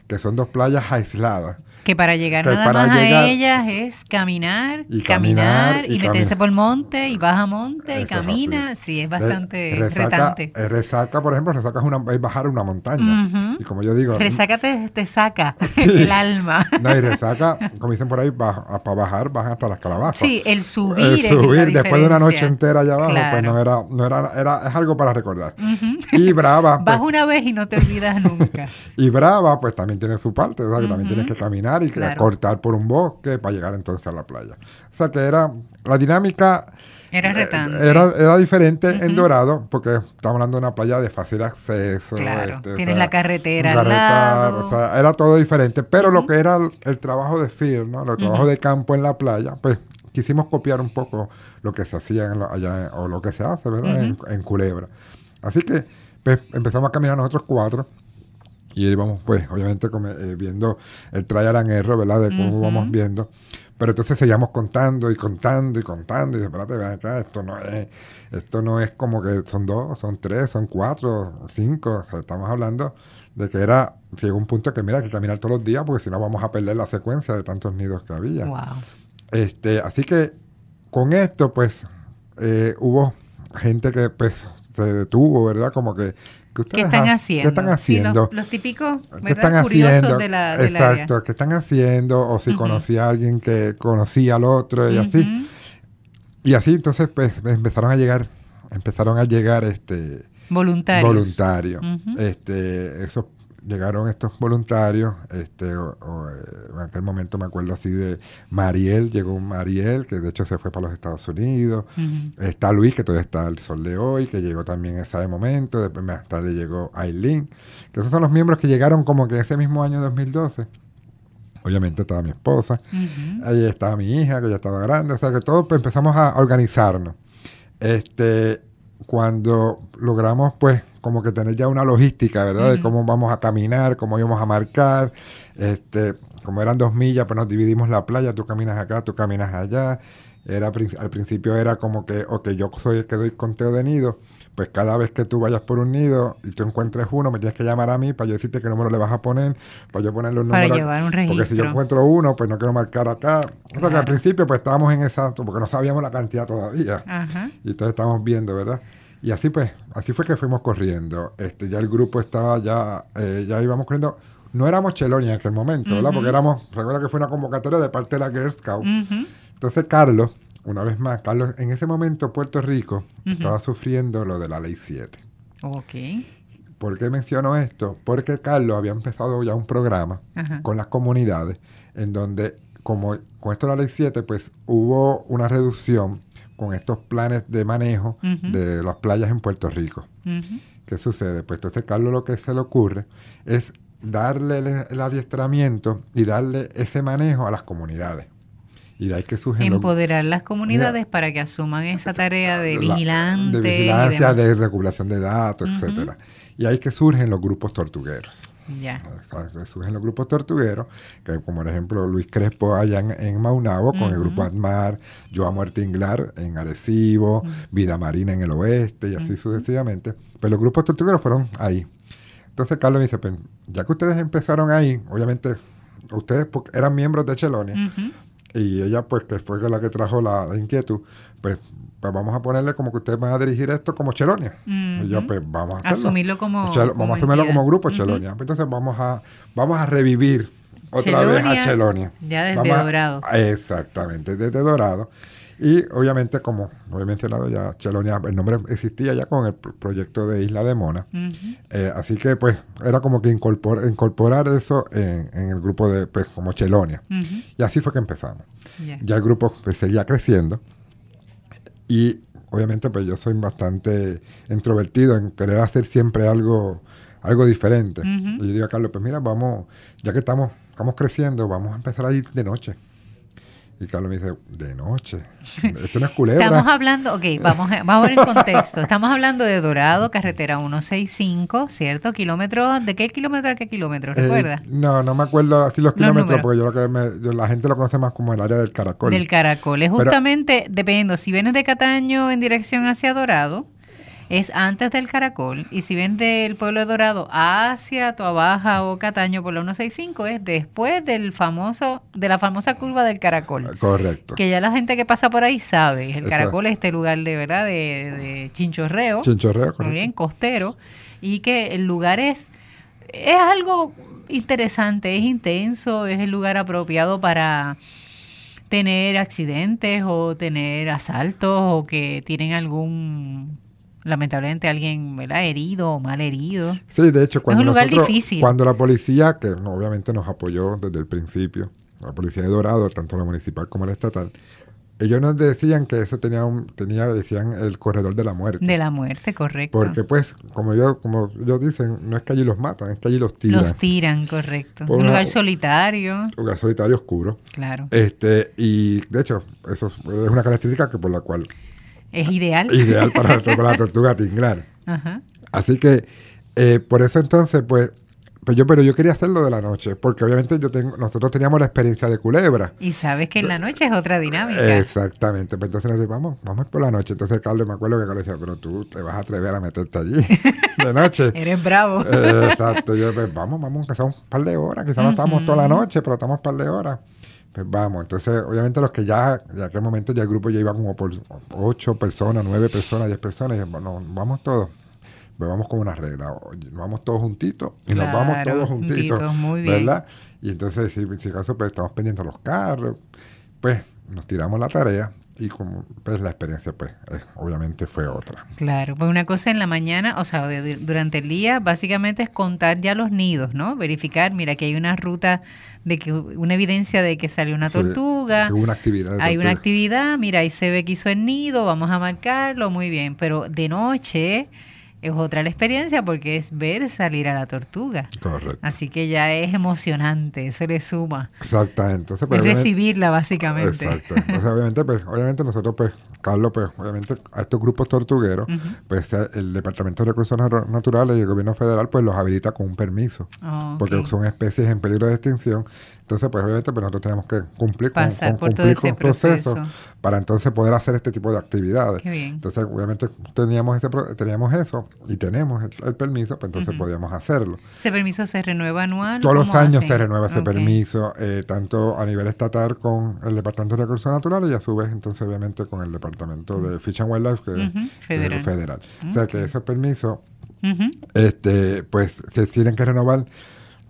S3: que son dos playas aisladas.
S2: Que para llegar
S3: Que
S2: nada
S3: para
S2: más
S3: llegar-
S2: a ellas es caminar,
S3: Y
S2: caminar,
S3: caminar,
S2: y,
S3: y
S2: meterse
S3: cami-
S2: por monte y baja monte y
S3: Eso
S2: camina. Sí, es bastante
S3: resaca,
S2: retante.
S3: eh, resaca, por ejemplo, resaca es, una, es bajar una montaña. Y como yo digo,
S2: Resaca te, te saca el alma.
S3: No, y resaca, como dicen por ahí, baja- para bajar, bajan hasta las calabazas.
S2: Sí, el subir.
S3: El
S2: es
S3: subir después de una noche entera allá abajo, pues no era, no era, era, es algo para recordar. Y Brava, pues,
S2: Vas una vez y no te olvidas nunca.
S3: y Brava, pues también tiene su parte, o sea, que también tienes que caminar y
S2: Claro.
S3: cortar por un bosque para llegar entonces a la playa. O sea que era, la dinámica
S2: Era
S3: eh,
S2: retante.
S3: era, era diferente en. Dorado, porque estamos hablando de una playa de fácil acceso.
S2: Claro,
S3: este, o
S2: tienes
S3: sea,
S2: la carretera al lado.
S3: o sea, era todo diferente. Pero lo que era el, el trabajo de field, ¿no? El trabajo de campo en la playa, pues quisimos copiar un poco lo que se hacía en allá, o lo que se hace, ¿verdad? en, en Culebra. Así que pues, empezamos a caminar nosotros cuatro. Y íbamos, pues, obviamente, come- eh, viendo el trial and error, ¿verdad? De cómo
S2: Ujú.
S3: vamos viendo. Pero entonces seguíamos contando y contando y contando. Y espérate, ven acá, esto no es, esto no es como que son dos, son tres, son cuatro, cinco. O sea, estamos hablando de que era, llegó un punto que mira, hay que caminar todos los días porque si no vamos a perder la secuencia de tantos nidos que había.
S2: Wow.
S3: Este, así que con esto, pues, eh, hubo gente que pues se detuvo, ¿verdad? Como que,
S2: ¿Qué están
S3: ha-
S2: haciendo?
S3: ¿Qué están
S2: Sí,
S3: haciendo?
S2: los, los típicos,
S3: ¿Qué
S2: ¿verdad?
S3: están
S2: Curiosos
S3: haciendo?
S2: de la, área.
S3: Exacto, ¿qué están haciendo? O si conocía a alguien que conocía al otro y así. Y así entonces pues empezaron a llegar, empezaron a llegar este
S2: Voluntarios.
S3: voluntarios.
S2: Ujú.
S3: Este, esos llegaron estos voluntarios, este, o- o, eh, en aquel momento me acuerdo así de Mariel, llegó un Mariel, que de hecho se fue para los Estados Unidos. Está Luis, que todavía está el sol de hoy, que llegó también en ese momento. Después más tarde llegó Aileen, que esos son los miembros que llegaron como que ese mismo año 2012. Obviamente estaba mi esposa, ahí estaba mi hija, que ya estaba grande, o sea que todos pues, empezamos a organizarnos. Este, cuando logramos pues como que tener ya una logística, ¿verdad? De cómo vamos a caminar, cómo íbamos a marcar, este, como eran dos millas, pues nos dividimos la playa, tú caminas acá, tú caminas allá. Era, al principio era como que, ok, yo soy el que doy conteo de nidos, pues cada vez que tú vayas por un nido y tú encuentres uno, me tienes que llamar a mí para yo decirte qué número le vas a poner, para yo ponerle un
S2: Para
S3: número.
S2: llevar un
S3: Porque si yo
S2: registro.
S3: encuentro uno, pues no quiero marcar acá. O sea que
S2: Claro.
S3: al principio pues estábamos en esa, porque no sabíamos la cantidad todavía.
S2: Ajá.
S3: Y entonces estábamos viendo, ¿verdad? Y así pues, así fue que fuimos corriendo. Este, ya el grupo estaba ya, eh, ya íbamos corriendo. No éramos Cheloni en aquel momento, ¿verdad? Porque éramos, recuerda que fue una convocatoria de parte de la Girl Scout. Entonces Carlos, una vez más, Carlos, en ese momento Puerto Rico estaba sufriendo lo de la ley 7.
S2: Ok.
S3: ¿Por qué menciono esto? Porque Carlos había empezado ya un programa con las comunidades en donde como con esto de la ley 7, pues hubo una reducción con estos planes de manejo de las playas en Puerto Rico. ¿Qué sucede? Pues entonces Carlos lo que se le ocurre es darle el, el adiestramiento y darle ese manejo a las comunidades. Y de ahí que
S2: Empoderar las comunidades para que asuman esa tarea de
S3: la-
S2: vigilante.
S3: de vigilancia, de regulación de datos,
S2: Ujú.
S3: etcétera. Y ahí que surgen los grupos tortugueros.
S2: Ya.
S3: Exacto, Surgen los grupos tortugueros, que como por ejemplo Luis Crespo allá en, en Maunabo, con el grupo Admar, Yo a Muerte Inglar en Arecibo, Vida Marina en el oeste y así sucesivamente. Pero los grupos tortugueros fueron ahí. Entonces Carlos me dice, pues, ya que ustedes empezaron ahí, obviamente ustedes eran miembros de Chelonia. Y ella pues que fue la que trajo la, la inquietud, pues, pues vamos a ponerle como que ustedes van a dirigir esto como Chelonia. Y yo pues vamos a hacerlo.
S2: Asumirlo como-
S3: Chelo-
S2: como
S3: vamos a asumirlo como grupo. Chelonia. Pues Entonces vamos a, vamos a revivir otra vez a Chelonia.
S2: ya desde
S3: Vamos a-
S2: Dorado.
S3: Exactamente, desde Dorado. Y obviamente, como lo he mencionado ya, Chelonia, el nombre existía ya con el pro- proyecto de Isla de Mona. Eh, así que pues era como que incorpor- incorporar eso en, en el grupo de, pues como Chelonia. Y así fue que empezamos.
S2: Ya.
S3: Ya el grupo pues, seguía creciendo. Y obviamente pues yo soy bastante introvertido en querer hacer siempre algo, algo diferente. Y yo digo a Carlos, pues mira, vamos, ya que estamos, estamos creciendo, vamos a empezar a ir de noche. Y Carlos me dice, de noche. Esto no es culebra.
S2: Estamos hablando, ok, vamos a, vamos a ver el contexto. Estamos hablando de Dorado, carretera 165, ¿cierto? Kilómetros, ¿de qué kilómetro a qué kilómetro?
S3: Eh,
S2: ¿Recuerdas?
S3: no, no me acuerdo así los
S2: Los
S3: kilómetros,
S2: números.
S3: porque yo creo que me- yo- la gente lo conoce más como el área del caracol.
S2: Del Caracol. Es
S3: Pero-
S2: justamente, dependiendo, si vienes de Cataño en dirección hacia Dorado, es antes del Caracol. Y si vienes del pueblo de Dorado hacia Tuabaja o Cataño por la 165, es después del famoso, de la famosa curva del Caracol.
S3: Correcto.
S2: Que ya la gente que pasa por ahí sabe. El
S3: Exacto.
S2: Caracol es este lugar de verdad de, de chinchorreo.
S3: Chinchorreo,
S2: Muy
S3: correcto.
S2: bien, costero. Y que el lugar es, es algo interesante, es intenso, es el lugar apropiado para tener accidentes o tener asaltos o que tienen algún, lamentablemente alguien ¿verdad? herido o mal herido.
S3: Sí, de hecho, cuando
S2: un lugar
S3: nosotros,
S2: difícil.
S3: cuando la policía, que obviamente nos apoyó desde el principio, la policía de Dorado, tanto la municipal como la estatal, ellos nos decían que eso tenía, un, tenía decían, el corredor de la muerte.
S2: De la muerte, correcto.
S3: Porque pues, como yo, como ellos dicen, no es que allí los matan, es que allí los tiran.
S2: Los tiran, correcto.
S3: Por
S2: un
S3: una-
S2: lugar solitario,
S3: lugar solitario oscuro.
S2: claro.
S3: Este, y de hecho, eso es es una característica que por la cual
S2: Es ideal.
S3: ideal para, para la tortuga tinglar.
S2: Ajá.
S3: Así que eh, por eso entonces, pues, pues yo, pero yo quería hacerlo de la noche, porque obviamente yo tengo, nosotros teníamos la experiencia de culebra.
S2: Y sabes que en la noche es otra dinámica.
S3: Exactamente, pues entonces nos vamos, vamos por la noche. Entonces Carlos, me acuerdo que Carlos decía, pero tú te vas a atrever a meterte allí de noche.
S2: Eres bravo.
S3: Eh, exacto, yo pues vamos, vamos, que son un par de horas, quizás no estamos toda la noche, pero estamos un par de horas. Pues vamos, entonces obviamente los que ya, de aquel momento ya el grupo ya iba como por ocho personas, nueve personas, diez personas, y bueno, vamos todos. Pues vamos con una regla, vamos todos juntitos y nos vamos todos juntitos,
S2: juntitos, muy bien.
S3: ¿verdad? Y entonces, si, si acaso, pues estamos pendientes de los carros, pues nos tiramos la tarea y como pues la experiencia, pues eh, obviamente fue otra.
S2: Claro, pues una cosa en la mañana, o sea, de- durante el día, básicamente es contar ya los nidos, ¿no? Verificar, mira, que hay una ruta de que una evidencia de que salió una
S3: Sí,
S2: tortuga.
S3: hubo una actividad
S2: Hay una actividad, mira, ahí se ve que hizo el nido, vamos a marcarlo, muy bien. Pero de noche es otra la experiencia porque es ver salir a la tortuga.
S3: Correcto.
S2: Así que ya es emocionante, eso le suma.
S3: Exactamente. Entonces,
S2: Es
S3: pues,
S2: recibirla, básicamente.
S3: Exacto. Entonces, obviamente, pues, obviamente nosotros, pues, Carlos, pues, obviamente, a estos grupos tortugueros, pues, el Departamento de Recursos Natu- Naturales y el Gobierno Federal, pues, los habilita con un permiso. Porque son especies en peligro de extinción. Entonces, pues, obviamente, pues, nosotros tenemos que cumplir con, con
S2: por todo
S3: cumplir
S2: ese
S3: con procesos
S2: proceso.
S3: para entonces poder hacer este tipo de actividades.
S2: Qué bien.
S3: Entonces, obviamente, teníamos, ese, teníamos eso y tenemos el, el permiso, pues, entonces
S2: Ujú.
S3: podíamos hacerlo.
S2: ¿Ese permiso se renueva anual?
S3: Todos los
S2: ¿Cómo
S3: años
S2: hacen?
S3: se renueva ese
S2: Ok.
S3: permiso, eh, tanto a nivel estatal con el Departamento de Recursos Naturales y a su vez entonces obviamente con el Departamento de Fish and Wildlife que, que es
S2: federal.
S3: el federal. O sea que esos permisos este, pues se tienen que renovar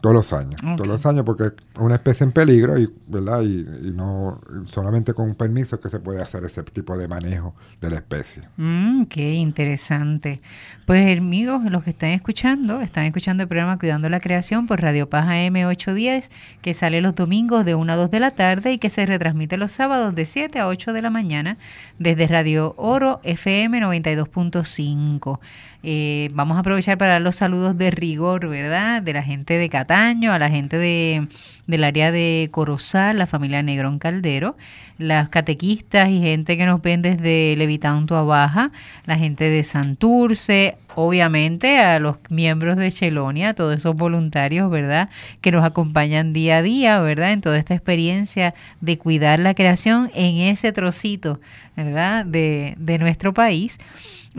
S3: Todos los años, todos los años porque es una especie en peligro y, ¿verdad? Y, no solamente con un permiso es que se puede hacer ese tipo de manejo de la especie.
S2: Mm, qué interesante. Pues amigos, los que están escuchando, están escuchando el programa Cuidando la Creación por Radio Paz M810, que sale los domingos de 1 a 2 de la tarde y que se retransmite los sábados de 7 a 8 de la mañana desde Radio Oro FM 92.5. Eh, vamos a aprovechar para dar los saludos de rigor, ¿verdad? De la gente de Cataño, a la gente de, del área de Corozal, la familia Negrón Caldero, las catequistas y gente que nos ven desde Levitanto a Baja, la gente de Santurce, obviamente a los miembros de Chelonia, todos esos voluntarios, ¿verdad? Que nos acompañan día a día, ¿verdad? En toda esta experiencia de cuidar la creación en ese trocito, ¿verdad? De, de nuestro país.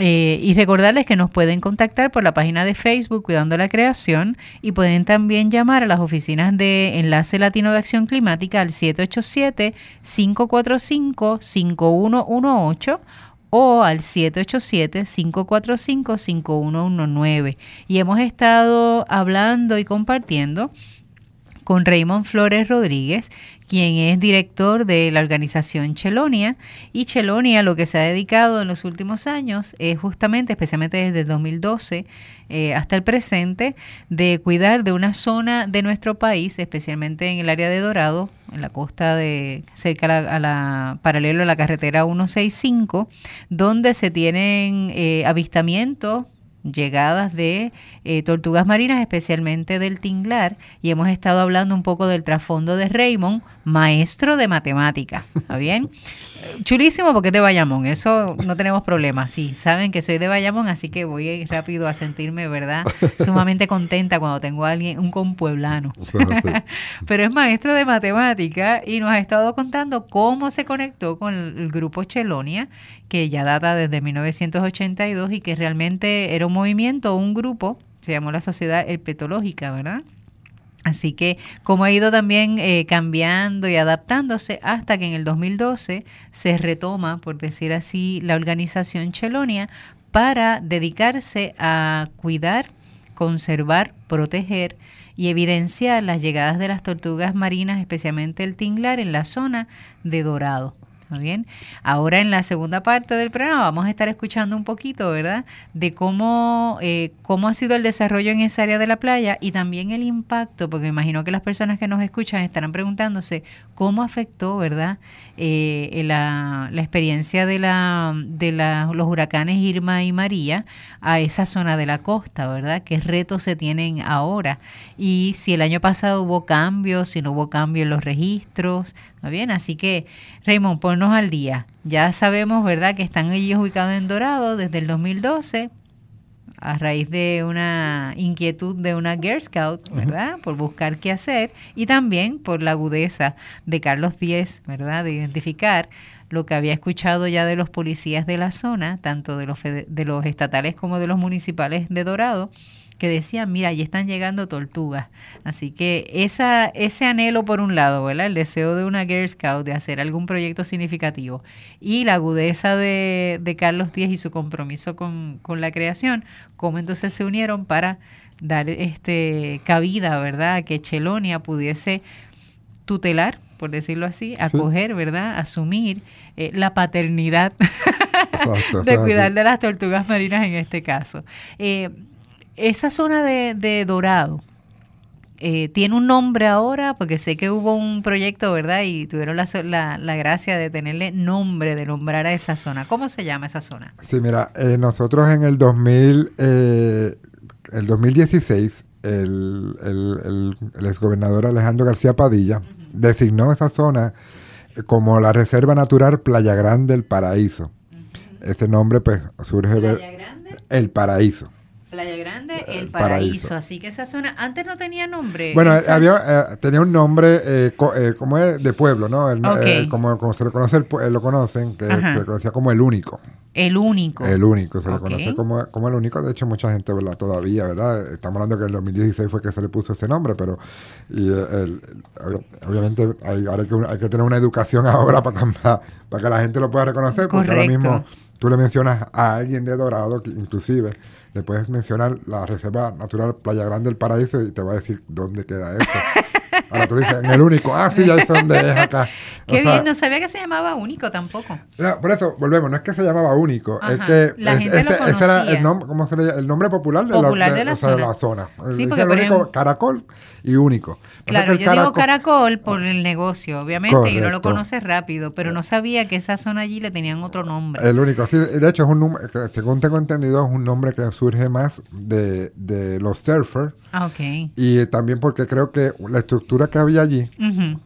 S2: Eh, y recordarles que nos pueden contactar por la página de Facebook Cuidando la Creación y pueden también llamar a las oficinas de Enlace Latino de Acción Climática al 787-545-5118 o al 787-545-5119. Y hemos estado hablando y compartiendo con Raymond Flores Rodríguez, quien es director de la organización Chelonia. Y Chelonia lo que se ha dedicado en los últimos años es justamente, especialmente desde 2012 eh, hasta el presente, de cuidar de una zona de nuestro país, especialmente en el área de Dorado, en la costa de cerca a la, paralelo a la carretera 165, donde se tienen eh, avistamientos llegadas de eh, tortugas marinas, especialmente del tinglar, y hemos estado hablando un poco del trasfondo de Raymond, maestro de matemática. ¿Está bien? Chulísimo porque es de Bayamón, eso no tenemos problema. Sí, saben que soy de Bayamón, así que voy rápido a sentirme, ¿verdad? Sumamente contenta cuando tengo a alguien, un compueblano. Pero es maestro de matemática y nos ha estado contando cómo se conectó con el grupo Chelonia, que ya data desde 1982 y que realmente era un movimiento, un grupo, se llamó la Sociedad Herpetológica, ¿verdad? Así que como ha ido también eh, cambiando y adaptándose hasta que en el 2012 se retoma, por decir así, la organización Chelonia para dedicarse a cuidar, conservar, proteger y evidenciar las llegadas de las tortugas marinas, especialmente el tinglar, en la zona de Dorado bien? Ahora en la segunda parte del programa vamos a estar escuchando un poquito, ¿verdad? De cómo, eh, cómo ha sido el desarrollo en esa área de la playa y también el impacto, porque me imagino que las personas que nos escuchan estarán preguntándose cómo afectó, ¿verdad? Eh, la, la, experiencia de, la, de la, los huracanes Irma y María a esa zona de la costa, ¿verdad? ¿Qué retos se tienen ahora? Y si el año pasado hubo cambios, si no hubo cambio en los registros, ¿está bien? Así que, Raymond, ponnos al día. Ya sabemos, ¿verdad?, que están ellos ubicados en Dorado desde el 2012 a raíz de una inquietud de una Girl Scout, ¿verdad? Por buscar qué hacer y también por la agudeza de Carlos Díez, ¿verdad? De identificar lo que había escuchado ya de los policías de la zona, tanto de los, de los estatales como de los municipales de Dorado, que decían, mira, allí están llegando tortugas. Así que esa, ese anhelo por un lado, ¿verdad? El deseo de una Girl Scout de hacer algún proyecto significativo y la agudeza de, de Carlos Díaz y su compromiso con, con la creación, cómo entonces se unieron para dar este cabida, ¿verdad? Que Chelonia pudiese tutelar, por decirlo así, acoger, ¿verdad? Asumir eh, la paternidad de cuidar de las tortugas marinas en este caso. Eh, esa zona de, Dorado, eh, tiene un nombre ahora, porque sé que hubo un proyecto, ¿verdad? Y tuvieron la, la, gracia de tenerle nombre, de nombrar a esa zona. ¿Cómo se llama esa zona?
S3: Sí, mira, eh, nosotros en el 2000, eh, el 2016, el, el, el, exgobernador Alejandro García Padilla designó esa zona como la Reserva Natural Playa Grande El Paraíso. Ese nombre, pues, surge... ¿Playa Grande? El Paraíso.
S2: Playa Grande, El Paraíso. Así que esa zona antes no tenía nombre.
S3: Bueno, había, eh, tenía un nombre eh, eh, como es de pueblo, ¿no? como, se lo conoce, lo conocen, que se conocía como el único.
S2: El único.
S3: El único, se le
S2: Ok.
S3: conoce como, como el único. De hecho, mucha gente, ¿verdad? Todavía, ¿verdad? Estamos hablando que en el 2016 fue que se le puso ese nombre, pero y, eh, el- el- obviamente hay, ahora hay, que, hay que tener una educación ahora para, cambiar- para que la gente lo pueda reconocer, porque ahora mismo tú le mencionas a alguien de Dorado, que inclusive le puedes mencionar la Reserva Natural Playa Grande del Paraíso y te va a decir dónde queda eso. Ahora tú dices, en el único, ah, sí, ya sé dónde es acá. O
S2: Qué
S3: sea,
S2: bien, no sabía que se llamaba único tampoco.
S3: no, por eso, volvemos, no es que se llamaba único, es que
S2: la
S3: es-
S2: gente lo
S3: ese era
S2: conocía.
S3: el nombre, ¿cómo se le llama? El nombre popular de
S2: Popular
S3: la,
S2: de la
S3: o sea,
S2: zona.
S3: la zona.
S2: Sí, porque
S3: el único
S2: ejemplo-
S3: caracol y único.
S2: Claro, yo digo
S3: caracol-
S2: por el negocio, obviamente, y uno lo conoce rápido, pero no sabía que esa zona allí le tenían otro nombre.
S3: El único, sí, de hecho es un nombre, según tengo entendido, es un nombre que surge más de, de los surfers
S2: Ah, ok.
S3: y también porque creo que la estructura que había allí,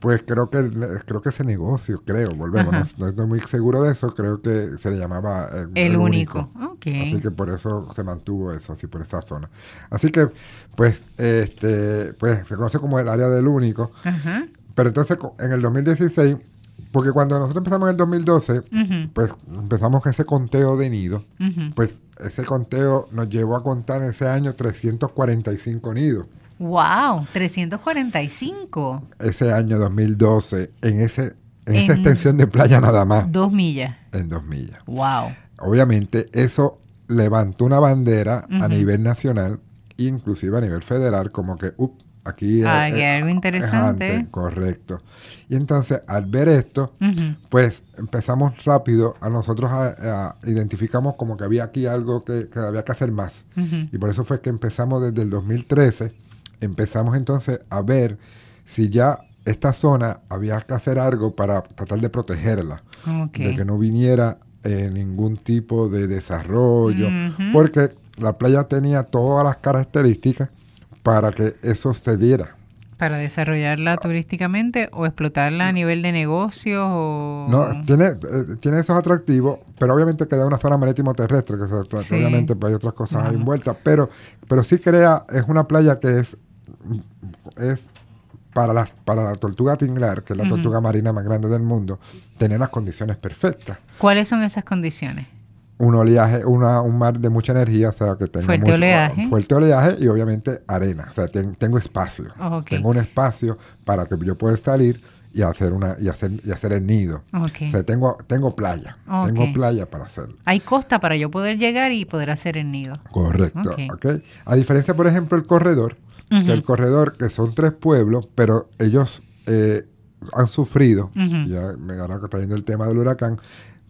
S3: pues creo que creo que ese negocio, creo, volvemos, no, no estoy muy seguro de eso, creo que se le llamaba el,
S2: El único. Ok.
S3: Así que por eso se mantuvo eso, así por esa zona. Así que, pues, este, pues se conoce como el área del único. Pero entonces en el 2016, porque cuando nosotros empezamos en el 2012,
S2: Ujú.
S3: pues empezamos con ese conteo de nidos. Pues ese conteo nos llevó a contar en ese año 345 nidos.
S2: Wow, 345.
S3: Ese año 2012, en, ese, en esa
S2: En-
S3: extensión de playa nada más,
S2: Dos millas.
S3: en dos millas.
S2: Wow.
S3: Obviamente eso levantó una bandera a nivel nacional, inclusive a nivel federal, como que, up, aquí
S2: Ah,
S3: eh,
S2: algo
S3: es
S2: interesante.
S3: antes, correcto. Y entonces, al ver esto, pues empezamos rápido a nosotros a, a- identificamos como que había aquí algo que, que había que hacer más. Y por eso fue que empezamos desde el 2013, empezamos entonces a ver si ya esta zona había que hacer algo para tratar de protegerla de que no viniera eh, ningún tipo de desarrollo, porque la playa tenía todas las características para que eso se diera.
S2: Para desarrollarla turísticamente o explotarla a nivel de negocios o...
S3: No, tiene, eh, tiene esos atractivos, pero obviamente queda una zona marítimo terrestre, que, se- que
S2: Sí.
S3: obviamente pues, hay otras cosas ahí
S2: Ujú.
S3: envueltas, pero, pero sí crea, es una playa que es, es para la, para la tortuga tinglar, que es la tortuga marina más grande del mundo, tener las condiciones perfectas.
S2: ¿Cuáles son esas condiciones?
S3: Un oleaje, una, un mar de mucha energía, o sea, que tenga
S2: Fuerte
S3: mucho-
S2: oleaje.
S3: fuerte oleaje y obviamente arena, o sea, ten- tengo espacio,
S2: Ok.
S3: tengo un espacio para que yo pueda salir y hacer una y hacer y hacer el nido. O sea, tengo tengo playa, tengo playa para hacerlo.
S2: Hay costa para yo poder llegar y poder hacer el nido.
S3: Correcto,
S2: Ok.
S3: ¿ok? A diferencia, por ejemplo, el corredor, el corredor, que son tres pueblos, pero ellos eh, han sufrido,
S2: Ujú.
S3: ya me está viendo el tema del huracán,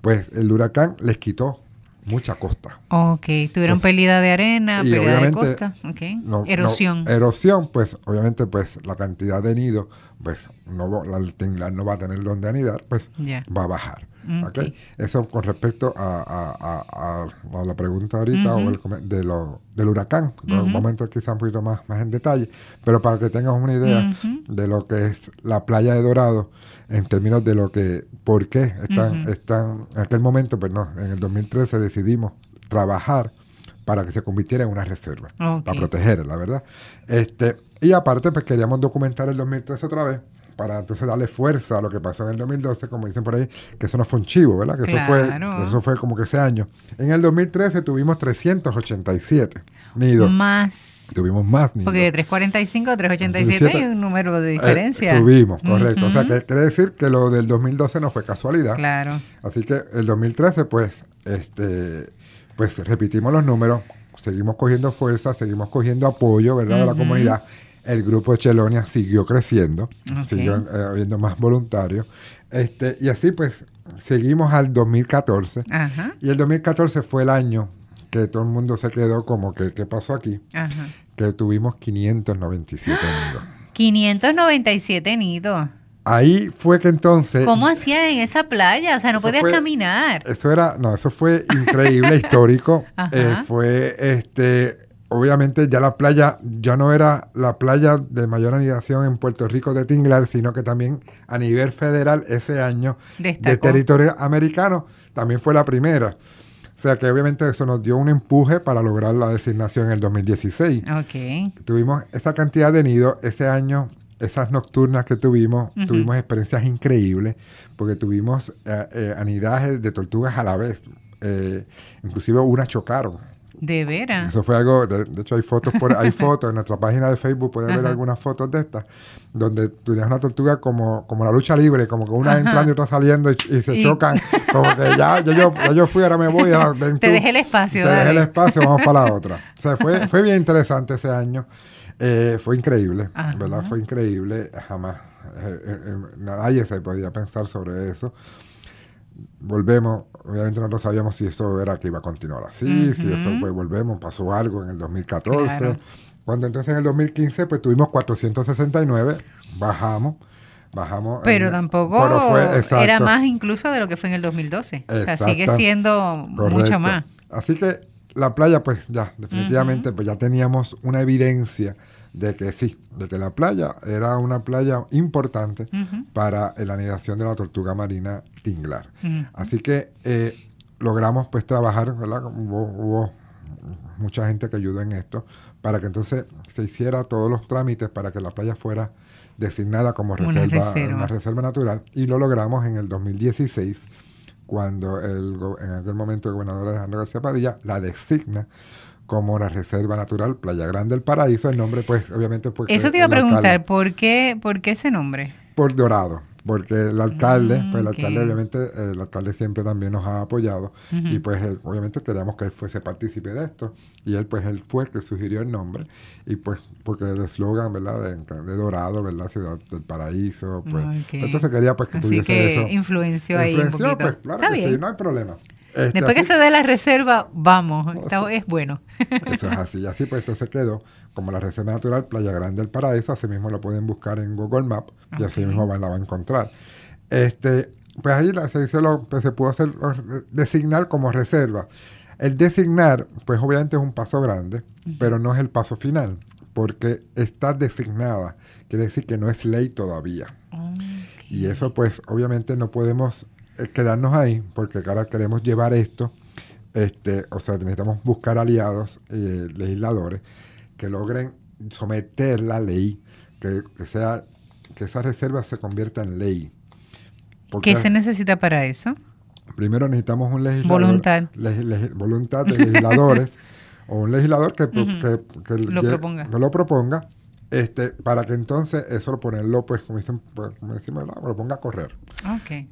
S3: pues el huracán les quitó mucha costa.
S2: Ok, tuvieron
S3: Pues,
S2: pérdida de arena,
S3: y
S2: pérdida de costa. Ok.
S3: No- no-
S2: Erosión.
S3: erosión, pues obviamente pues la cantidad de nidos, pues no va- la tinglar no va a tener donde anidar, pues
S2: Ya.
S3: va a bajar.
S2: Ok.
S3: ¿ok? Eso con respecto a, a- a- a- a la pregunta ahorita o el de lo, del huracán.
S2: Ujú.
S3: Vamos a entrar quizá un poquito más, más en detalle, pero para que tengas una idea de lo que es la playa de Dorado en términos de lo que, por qué están, están en aquel momento, pues no, en el 2013 decidimos trabajar para que se convirtiera en una reserva,
S2: Ok.
S3: para protegerla, la verdad. Este, y aparte, pues queríamos documentar el 2013 otra vez, para entonces darle fuerza a lo que pasó en el 2012, como dicen por ahí, que eso no fue un chivo, ¿verdad? Que eso, fue, eso fue como que ese año. En el 2013 tuvimos 387 nidos.
S2: Más.
S3: Tuvimos más nidos.
S2: Porque de 345 a 387 hay un número de
S3: Eh,
S2: diferencia.
S3: subimos, correcto. O sea, que quiere decir que lo del 2012 no fue casualidad.
S2: Claro.
S3: Así que el 2013, pues, este, pues repetimos los números, seguimos cogiendo fuerza, seguimos cogiendo apoyo, ¿verdad? De la comunidad. El grupo de Chelonia siguió creciendo, siguió eh, habiendo más voluntarios. Este, y así, pues, seguimos al 2014.
S2: Ajá.
S3: Y el 2014 fue el año que todo el mundo se quedó como que, ¿qué pasó aquí?
S2: Ajá.
S3: Que tuvimos 597 nidos.
S2: 597 nidos.
S3: Ahí fue que entonces...
S2: ¿Cómo hacían en esa playa? O sea, no podías
S3: fue-
S2: caminar.
S3: Eso era, no, eso fue increíble, histórico. Eh, fue, este, obviamente ya la playa, ya no era la playa de mayor anidación en Puerto Rico de Tinglar, sino que también a nivel federal ese año de territorio americano también fue la primera. O sea que obviamente eso nos dio un empuje para lograr la designación en el 2016.
S2: Ok.
S3: Tuvimos esa cantidad de nidos ese año, esas nocturnas que tuvimos, tuvimos experiencias increíbles, porque tuvimos eh, eh, anidajes de tortugas a la vez. eh, inclusive unas chocaron.
S2: De veras.
S3: Eso fue algo, de, de hecho hay fotos por, hay fotos en nuestra página de Facebook, puedes ver algunas fotos de estas, donde tú tienes una tortuga como, como la lucha libre, como que una
S2: Ajá.
S3: entrando y otra saliendo y, y se
S2: Y-
S3: chocan, como que ya, ya yo, ya yo fui, ahora me voy. ahora ven
S2: Te
S3: tú.
S2: dejé el espacio,
S3: Te dejé el
S2: dale.
S3: espacio, vamos para la otra. O sea, fue, fue bien interesante ese año. Eh, fue increíble,
S2: Ajá.
S3: ¿verdad? Fue increíble. Jamás, eh, eh, eh, nadie se podía pensar sobre eso. Volvemos, obviamente nosotros sabíamos si eso era que iba a continuar así, si eso pues volvemos, pasó algo en el 2014.
S2: Claro.
S3: Cuando entonces en el 2015 pues tuvimos 469, bajamos, bajamos.
S2: Pero
S3: en-
S2: tampoco
S3: pero fue-
S2: era más incluso de lo que fue en el 2012. O sea, sigue siendo
S3: Correcto.
S2: mucho más.
S3: Así que la playa, pues ya, definitivamente, pues ya teníamos una evidencia de que sí, de que la playa era una playa importante para la anidación de la tortuga marina tinglar. Así que eh, logramos pues trabajar, ¿verdad? Hubo, hubo mucha gente que ayudó en esto para que entonces se hiciera todos los trámites para que la playa fuera designada como
S2: Una
S3: reserva,
S2: reserva.
S3: una reserva natural y lo logramos en el 2016 cuando el, en aquel momento el gobernador Alejandro García Padilla la designa como una reserva natural Playa Grande del Paraíso, el nombre pues obviamente porque
S2: Eso te iba a preguntar, ¿por qué, ¿por qué ese nombre?
S3: por Dorado, porque el alcalde,
S2: Mm,
S3: pues el
S2: ok.
S3: alcalde obviamente, el alcalde siempre también nos ha apoyado y pues él, obviamente queríamos que él fuese partícipe de esto y él pues él fue el que sugirió el nombre y pues porque el eslogan, ¿verdad? De, de Dorado, ¿verdad? Ciudad del Paraíso, pues
S2: Ok.
S3: entonces quería pues que
S2: Así
S3: tuviese
S2: que
S3: eso.
S2: influenció ahí un poquito.
S3: pues claro
S2: Está
S3: que sí, no hay problema. Este,
S2: Después que se dé la reserva, vamos, está- es bueno.
S3: Eso es así. Y así pues entonces quedó como la Reserva Natural Playa Grande del Paraíso. Así mismo lo pueden buscar en Google Maps y así mismo van- la van a encontrar. Este, pues ahí la, se, hizo lo- pues, se pudo hacer, designar como reserva. El designar, pues obviamente es un paso grande, pero no es el paso final, porque está designada. Quiere decir que no es ley todavía. Y eso pues obviamente no podemos quedarnos ahí porque ahora queremos llevar esto, este, o sea, necesitamos buscar aliados, eh, legisladores, que logren someter la ley, que, que sea, que esa reserva se convierta en ley. Porque
S2: ¿Qué se necesita para eso?
S3: primero necesitamos un legislador,
S2: Voluntad.
S3: voluntad de legisladores o un legislador que, que- que
S2: Lo proponga.
S3: que lo proponga, este, para que entonces eso lo ponerlo, pues, como, dicen, pues, como decimos, ¿verdad? lo ponga a correr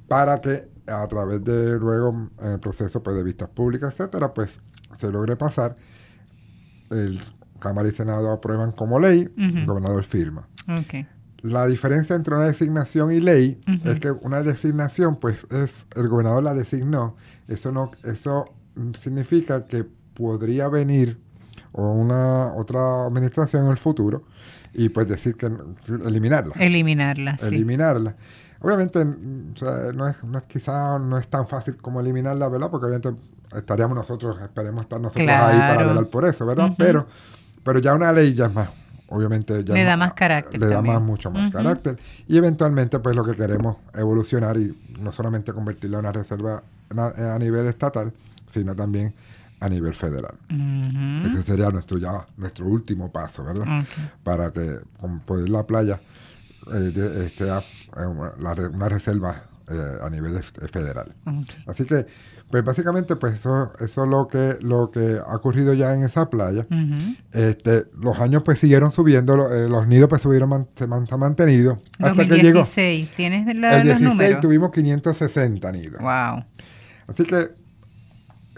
S3: para que a través de luego en el proceso pues, de vistas públicas, etcétera, pues se logre pasar. El Cámara y Senado aprueban como ley, el
S2: Ujú.
S3: gobernador firma. La diferencia entre una designación y ley es que una designación, pues es el gobernador la designó. Eso no, eso significa que podría venir o una otra administración en el futuro y pues decir que eliminarla
S2: Eliminarla, sí.
S3: eliminarla. Obviamente, mm, o sea, no es, no es quizá no es tan fácil como eliminarla, ¿verdad? Porque obviamente estaríamos nosotros, esperemos estar nosotros ahí para velar por eso, ¿verdad? Pero, pero ya una ley ya es más, obviamente ya
S2: Le da más carácter
S3: Le da
S2: también.
S3: más, mucho más carácter. Y eventualmente, pues lo que queremos evolucionar y no solamente convertirla en una reserva a nivel estatal, sino también a nivel federal.
S2: Ujú.
S3: Ese sería nuestro ya nuestro último paso, ¿verdad?
S2: Ok.
S3: para que con poder la playa eh, de- esté a- eh, una- la re- una reserva eh, a nivel de- federal.
S2: Ok.
S3: Así que, pues básicamente, pues eso, eso es lo que, lo que ha ocurrido ya en esa playa.
S2: Ujú.
S3: Este, los años pues siguieron subiendo, lo- eh, los nidos pues subieron, man- se, man- se han mantenido hasta que llegó
S2: 2016, ¿tienes la-
S3: el
S2: los
S3: 16
S2: números?
S3: tuvimos 560 nidos.
S2: Wow.
S3: Así que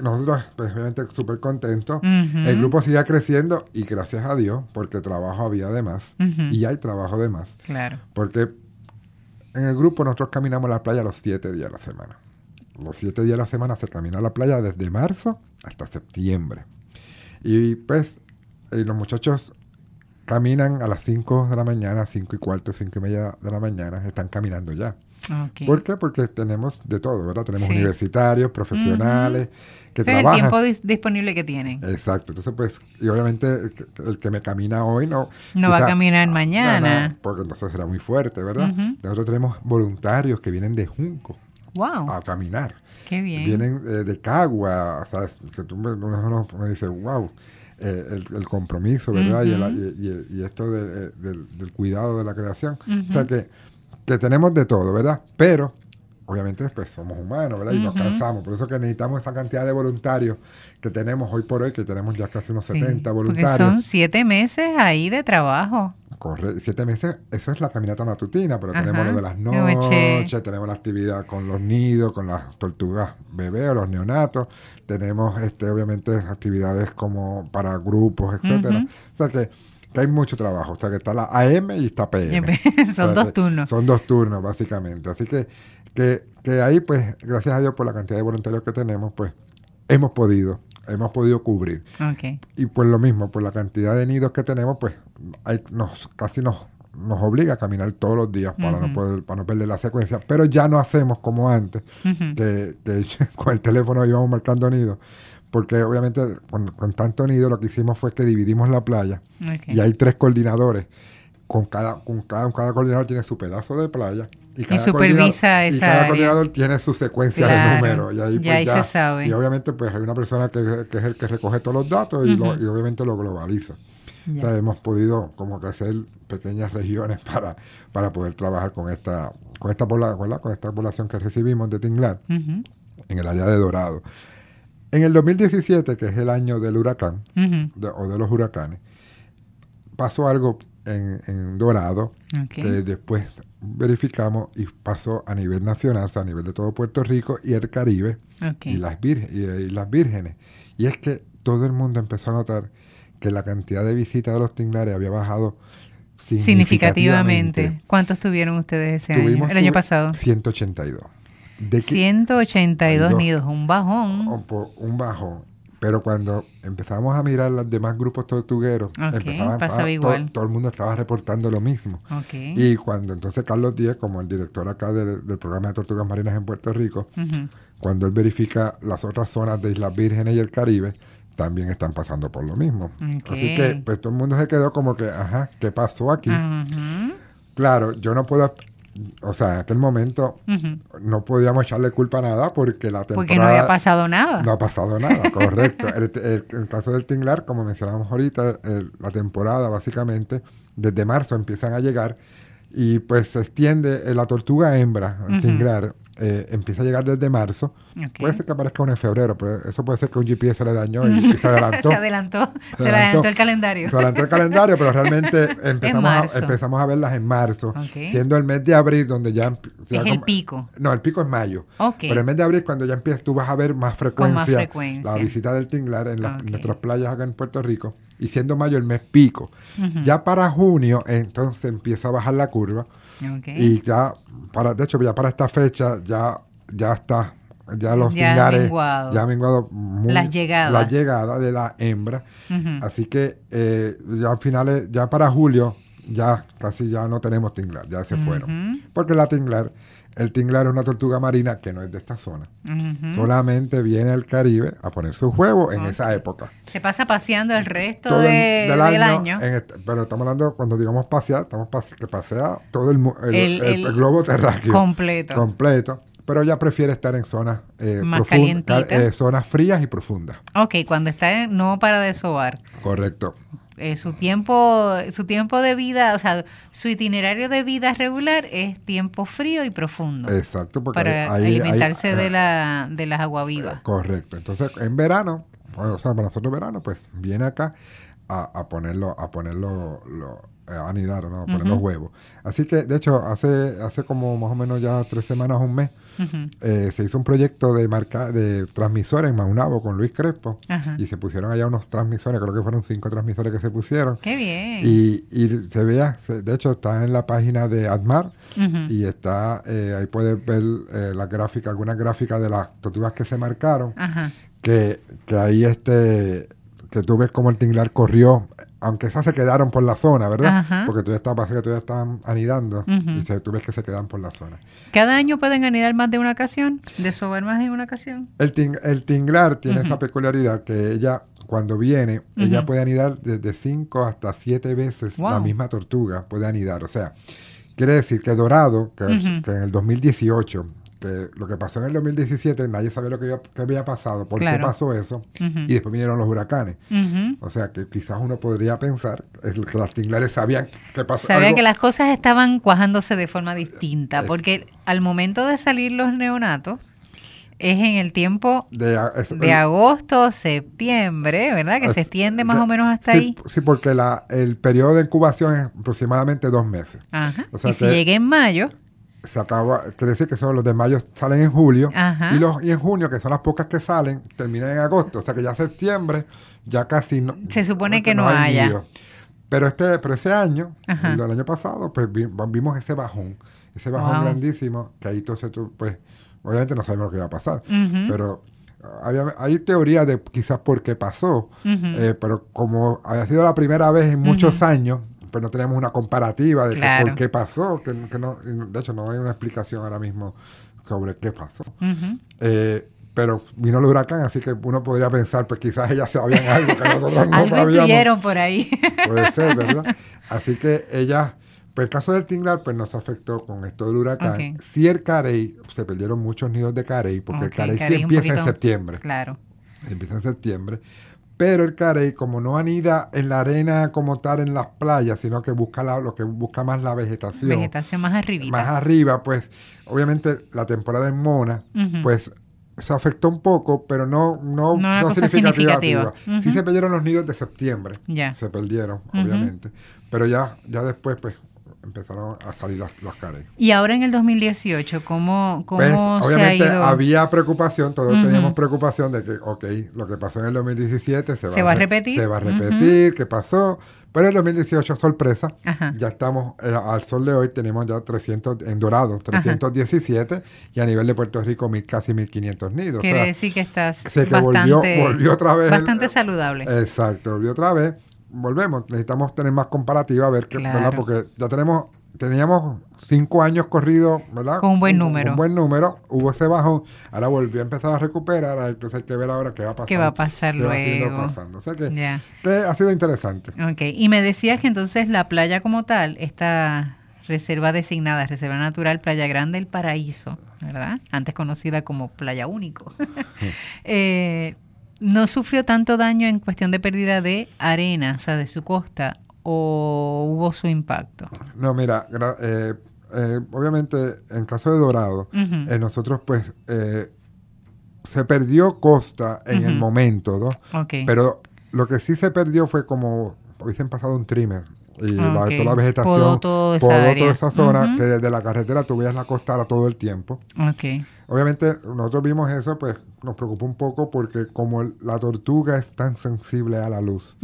S3: nosotros, pues obviamente súper contentos. El grupo sigue creciendo y gracias a Dios, porque trabajo había de más
S2: Ujú.
S3: y hay trabajo de más.
S2: Claro.
S3: Porque en el grupo nosotros caminamos la playa los siete días a la semana. Los siete días a la semana se camina la playa desde marzo hasta septiembre. Y pues eh, los muchachos caminan a las 5 de la mañana, 5 y cuarto, 5 y media de la mañana, están caminando ya.
S2: Ok.
S3: ¿Por qué? Porque tenemos de todo, ¿verdad? Tenemos
S2: Sí.
S3: universitarios, profesionales, que
S2: es el
S3: trabajan.
S2: tiempo dis- disponible que tienen.
S3: Exacto, entonces pues, y obviamente el que, el que me camina hoy no...
S2: No va a caminar
S3: no,
S2: mañana.
S3: no, porque entonces será muy fuerte, ¿verdad? Nosotros tenemos voluntarios que vienen de Junco
S2: Wow.
S3: a caminar.
S2: Qué bien.
S3: Vienen eh, de Cagua, ¿sabes? Que tú me, uno, me dice, wow, eh, el, el compromiso, ¿verdad? y, el- y- y- esto de- eh, del, del cuidado de la creación. O sea que, que tenemos de todo, ¿verdad? Pero obviamente pues somos humanos, ¿verdad? Y nos cansamos. Por eso que necesitamos esa cantidad de voluntarios que tenemos hoy por hoy, que tenemos ya casi unos 70 voluntarios.
S2: Porque son siete meses ahí de trabajo.
S3: Corre, siete meses, eso es la caminata matutina, pero tenemos lo de las noches, tenemos la actividad con los nidos, con las tortugas bebés o los neonatos, tenemos este obviamente actividades como para grupos, etcétera. O sea que que hay mucho trabajo. O sea, que está la AM y está PM.
S2: son dos turnos.
S3: Son dos turnos, básicamente. Así que, que, que, ahí, pues, gracias a Dios por la cantidad de voluntarios que tenemos, pues, hemos podido, hemos podido cubrir. Y pues lo mismo, por la cantidad de nidos que tenemos, pues, hay, nos, casi nos, nos obliga a caminar todos los días para, no poder, para no perder la secuencia. Pero ya no hacemos como antes, que, que con el teléfono íbamos marcando nidos porque obviamente con, tanto nido lo que hicimos fue que dividimos la playa y hay tres coordinadores. Con cada, con cada, cada coordinador tiene su pedazo de playa
S2: y, cada supervisa esa
S3: y cada coordinador tiene su secuencia de números. Y ahí,
S2: pues,
S3: ya,
S2: se sabe.
S3: Y obviamente pues hay una persona que, es el que recoge todos los datos y, obviamente lo globaliza. O sea hemos podido como que hacer pequeñas regiones para, para poder trabajar con esta con esta población con esta población que recibimos de Tinglar en el área de Dorado en el 2017, que es el año del huracán, o de los huracanes, pasó algo en, Dorado, que después verificamos y pasó a nivel nacional, o sea, a nivel de todo Puerto Rico y el Caribe y, las y, las vírgenes. Y es que todo el mundo empezó a notar que la cantidad de visitas de los tinglares había bajado significativamente.
S2: ¿Cuántos tuvieron ustedes ese año? El año pasado.
S3: 182.
S2: De 182 nidos, un bajón.
S3: un bajón. Pero cuando empezamos a mirar los demás grupos tortugueros, todo, el mundo estaba reportando lo mismo. Y cuando entonces Carlos Díez, como el director acá del, programa de tortugas marinas en Puerto Rico, cuando él verifica las otras zonas de Islas Vírgenes y el Caribe, también están pasando por lo mismo. Así que pues todo el mundo se quedó como que, ajá, ¿qué pasó aquí? Claro, yo no puedo o sea, en aquel momento no podíamos echarle culpa a nada porque la temporada...
S2: Porque no había pasado nada.
S3: No ha pasado nada, correcto. el, el, caso del tinglar, como mencionamos ahorita, la temporada básicamente, desde marzo empiezan a llegar y pues se extiende la tortuga hembra, el tinglar, eh, empieza a llegar desde marzo. Puede ser que aparezca uno en febrero, pero eso puede ser que un GPS se le dañó y, se adelantó.
S2: se adelantó. Se, adelantó, el calendario.
S3: Se adelantó el calendario, pero realmente empezamos, a, empezamos a verlas en marzo, siendo el mes de abril donde ya...
S2: es el pico.
S3: No, el pico es mayo. Pero el mes de abril cuando ya empiezas, tú vas a ver más frecuencia, la visita del tinglar en, nuestras playas acá en Puerto Rico, y siendo mayo el mes pico. Ya para junio, entonces empieza a bajar la curva y ya, para, de hecho, ya para esta fecha ya, ya está, ya los ya ya han menguado
S2: las llegadas.
S3: la llegada de la hembra. Así que eh, ya a finales, ya para julio, ya casi ya no tenemos tinglar, ya se fueron. Porque la tinglar el tinglar es una tortuga marina que no es de esta zona. Solamente viene al Caribe a poner sus huevos en esa época.
S2: Se pasa paseando el resto del año.
S3: Este, pero estamos hablando, cuando digamos pasear, estamos que pasea todo el, globo terráqueo.
S2: Completo.
S3: Completo. Pero ella prefiere estar en zonas eh, profundas, eh, zonas frías y profundas.
S2: Ok, cuando está no para desovar.
S3: Correcto.
S2: Eh, su tiempo su tiempo de vida, o sea, su itinerario de vida regular es tiempo frío y profundo.
S3: Exacto, porque
S2: para alimentarse de la de las aguavivas.
S3: correcto. Entonces, en verano, o sea, para nosotros verano, pues viene acá a, a ponerlo a ponerlo lo, a anidar, ¿no? a poner los huevos. Así que, de hecho, hace hace como más o menos ya tres semanas, un mes, eh, se hizo un proyecto de marca de transmisores en Maunabo con Luis Crespo. Y se pusieron allá unos transmisores, creo que fueron cinco transmisores que se pusieron.
S2: ¡Qué bien!
S3: Y, y se vea, de hecho está en la página de Admar. Y está, eh, ahí puedes ver eh, la gráfica, algunas gráficas de las tortugas que se marcaron, que, que ahí este, que tú ves como el tinglar corrió aunque esas se quedaron por la zona, ¿verdad? Porque todavía, está, que todavía están anidando y se, tú ves que se quedan por la zona.
S2: ¿Cada año pueden anidar más de una ocasión? ¿Desovar más en una ocasión?
S3: El, el tinglar tiene esa peculiaridad que ella, cuando viene, ella puede anidar desde 5 hasta 7 veces la misma tortuga puede anidar. O sea, quiere decir que Dorado, que, que en el 2018 que lo que pasó en el 2017, nadie sabía lo que había, que había pasado, por qué pasó eso, y después vinieron los huracanes. O sea, que quizás uno podría pensar que las tinglares sabían que pasó
S2: Sabía
S3: algo-
S2: que las cosas estaban cuajándose de forma distinta,
S3: Es-
S2: porque al momento de salir los neonatos es en el tiempo
S3: de, es-
S2: de agosto, septiembre, ¿verdad? Que se extiende más
S3: de-
S2: o menos hasta
S3: sí,
S2: ahí.
S3: Sí, porque la, el periodo de incubación es aproximadamente dos meses.
S2: Ajá.
S3: o sea
S2: y si
S3: que-
S2: llegué en mayo,
S3: Se acaba, quiere decir que son los de mayo salen en julio
S2: Ajá.
S3: y los y en junio, que son las pocas que salen, terminan en agosto. O sea que ya septiembre ya casi no.
S2: Se supone que no
S3: hay
S2: haya.
S3: Pero este, pero ese año, el del año pasado, pues vi- vimos ese bajón, ese bajón
S2: Wow.
S3: grandísimo, que ahí entonces pues, obviamente no sabemos lo que iba a pasar. Pero había, hay teorías de quizás por qué pasó, eh, pero como había sido la primera vez en muchos años, pues no tenemos una comparativa de que
S2: Claro.
S3: por qué pasó, que, que no, de hecho no hay una explicación ahora mismo sobre qué pasó.
S2: Ujú.
S3: Eh, pero vino el huracán, así que uno podría pensar, pues quizás ellas sabían algo que nosotros no
S2: Algo
S3: sabíamos.
S2: por ahí.
S3: Puede ser, ¿verdad? Así que ella, pues el caso del tinglar, pues nos afectó con esto del huracán.
S2: Ok.
S3: Sí el carey, se perdieron muchos nidos de carey, porque
S2: Ok,
S3: el carey sí
S2: carey un
S3: empieza en
S2: poquito-
S3: septiembre.
S2: claro.
S3: Empieza en septiembre. Pero el carey, como no anida en la arena como tal en las playas, sino que busca la- lo que busca más la vegetación,
S2: Vegetación más arribita.
S3: más arriba, pues obviamente la temporada en Mona, pues se afectó un poco, pero no, no,
S2: No
S3: no significativa.
S2: significativa.
S3: Sí
S2: Ujú.
S3: se perdieron los nidos de septiembre.
S2: Ya.
S3: Se perdieron, obviamente. Pero ya, ya después, pues, empezaron a salir las, las carey.
S2: Y ahora en el 2018, ¿cómo, cómo
S3: Pues,
S2: se ha
S3: obviamente
S2: ido?
S3: había preocupación, todos teníamos preocupación de que, ok, lo que pasó en el 2017 se,
S2: ¿Se va a
S3: re-
S2: repetir?
S3: Se va a repetir, ¿qué pasó? Pero en el 2018, sorpresa,
S2: Ajá.
S3: ya estamos, eh, al sol de hoy tenemos ya 300, en Dorado, 317, y a nivel de Puerto Rico mil, casi 1500 nidos. O
S2: Quiere
S3: sea,
S2: decir que estás
S3: sé que
S2: bastante,
S3: volvió, volvió otra vez. el-
S2: bastante saludable.
S3: Exacto, volvió otra vez. Volvemos, necesitamos tener más comparativa, a ver qué,
S2: Claro.
S3: ¿verdad? Porque ya tenemos, teníamos cinco años corridos, ¿verdad?
S2: Con un buen número.
S3: Un buen número, hubo ese bajón, ahora volvió a empezar a recuperar, entonces hay que ver ahora qué va a pasar.
S2: ¿Qué va a pasar
S3: qué va
S2: luego?
S3: pasando. O sea que ha sido interesante.
S2: Ok, y me decías que entonces la playa como tal, esta reserva designada, Reserva Natural Playa Grande El Paraíso, ¿verdad? Antes conocida como Playa Único, eh, no sufrió tanto daño en cuestión de pérdida de arena, o sea, de su costa, o hubo su impacto.
S3: No, mira, gra- eh, eh, obviamente en caso de Dorado, eh, nosotros pues eh, se perdió costa en el momento, ¿no?
S2: Ok.
S3: Pero lo que sí se perdió fue como hubiesen pasado un trimmer. Y la- toda la vegetación,
S2: Podó toda esa
S3: podó
S2: área.
S3: toda esa zona, que desde la carretera tú veías la costara todo el tiempo.
S2: ok.
S3: Obviamente, nosotros vimos eso, pues nos preocupó un poco porque como el- la tortuga es tan sensible a la luz,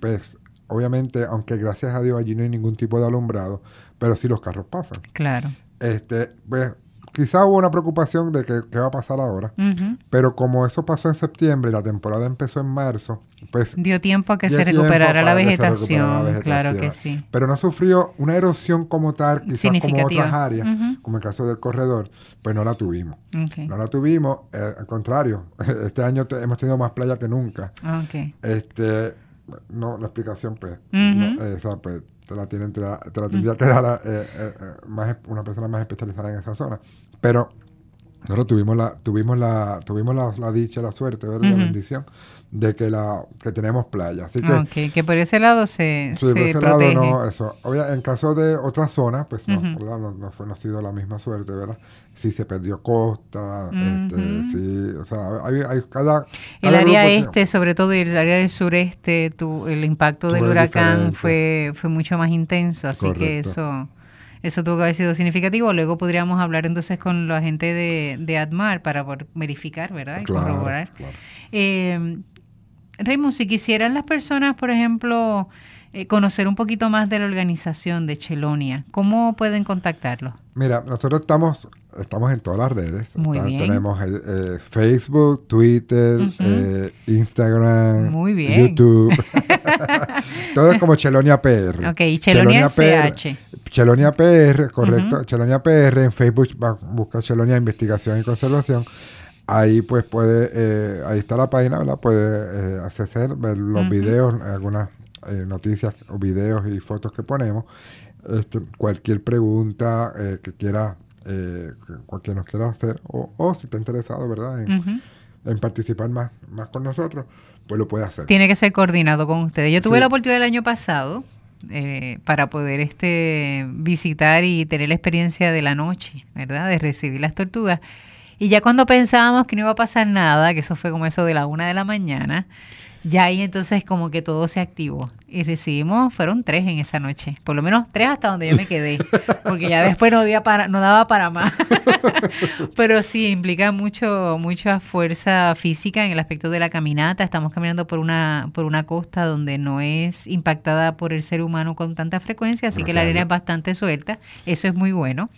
S3: pues obviamente, aunque gracias a Dios allí no hay ningún tipo de alumbrado, pero sí los carros pasan.
S2: Claro.
S3: Este, pues quizá hubo una preocupación de que qué va a pasar ahora, pero como eso pasó en septiembre y la temporada empezó en marzo, pues
S2: Dio tiempo a que se recuperara la
S3: para que se
S2: vegetación,
S3: recuperara la
S2: claro que sí.
S3: Pero no sufrió una erosión como tal, quizás como otras áreas,
S2: Ujú.
S3: como el caso del corredor, pues no la tuvimos. No la tuvimos, eh, al contrario, este año te- hemos tenido más playa que nunca.
S2: Ok.
S3: Este, no, la explicación, pues, no, esa, pues, te la, tienen, te la, te la tendría que dar eh, eh, eh, más, una persona más especializada en esa zona. Pero nosotros tuvimos la, tuvimos la, tuvimos la, la dicha, la suerte, ¿verdad? la
S2: Ujú.
S3: bendición de que la, que tenemos playa. Así que
S2: Ok, que por ese lado se,
S3: Sí, por
S2: se
S3: ese lado
S2: protege.
S3: no, eso. Obvia- en caso de otras zonas, pues no,
S2: Ujú.
S3: ¿verdad? No, no fue, no ha sido la misma suerte, ¿verdad? Sí se perdió costa, este,
S2: Ujú.
S3: sí, o sea, hay, hay cada...
S2: El
S3: cada
S2: área
S3: grupo
S2: este, sobre todo, y el área del sureste, tu, el impacto del huracán
S3: diferente.
S2: fue, fue mucho más intenso, así que
S3: Correcto.
S2: eso eso tuvo que haber sido significativo. Luego podríamos hablar entonces con la gente de, de ADMAR para por- verificar, ¿verdad? Y
S3: Claro,
S2: corroborar.
S3: claro.
S2: Eh, Raymond, si quisieran las personas, por ejemplo, eh, conocer un poquito más de la organización de Chelonia, ¿cómo pueden contactarlos?
S3: Mira, nosotros estamos, estamos en todas las redes.
S2: Muy bien.
S3: Tenemos eh, eh, Facebook, Twitter, eh, Instagram,
S2: Muy bien.
S3: YouTube. Todo es como Chelonia PR.
S2: Ok, y Chelonia
S3: PR,
S2: CH.
S3: Chelonia PR, correcto.
S2: Ujú.
S3: Chelonia PR en Facebook, va- busca Chelonia Investigación y Conservación. Ahí pues puede, eh, ahí está la página, ¿verdad? Puede eh, acceder, ver los videos, algunas eh, noticias, o videos y fotos que ponemos. Este, cualquier pregunta eh, que quiera eh, cualquiera nos quiera hacer, o, o si está interesado, ¿verdad? En, participar más, más con nosotros, pues lo puede hacer.
S2: Tiene que ser coordinado con ustedes. Yo tuve
S3: Sí.
S2: la oportunidad el año pasado eh, para poder este visitar y tener la experiencia de la noche, ¿verdad? De recibir las tortugas. Y ya cuando pensábamos que no iba a pasar nada, que eso fue como eso de la una de la mañana, ya ahí entonces como que todo se activó. Y recibimos, fueron tres en esa noche, por lo menos tres hasta donde yo me quedé, porque ya después no, daba para, no daba para más. Pero sí, implica mucho, mucha fuerza física en el aspecto de la caminata. Estamos caminando por una, por una costa donde no es impactada por el ser humano con tanta frecuencia, así que la arena es bastante suelta. Eso es muy bueno.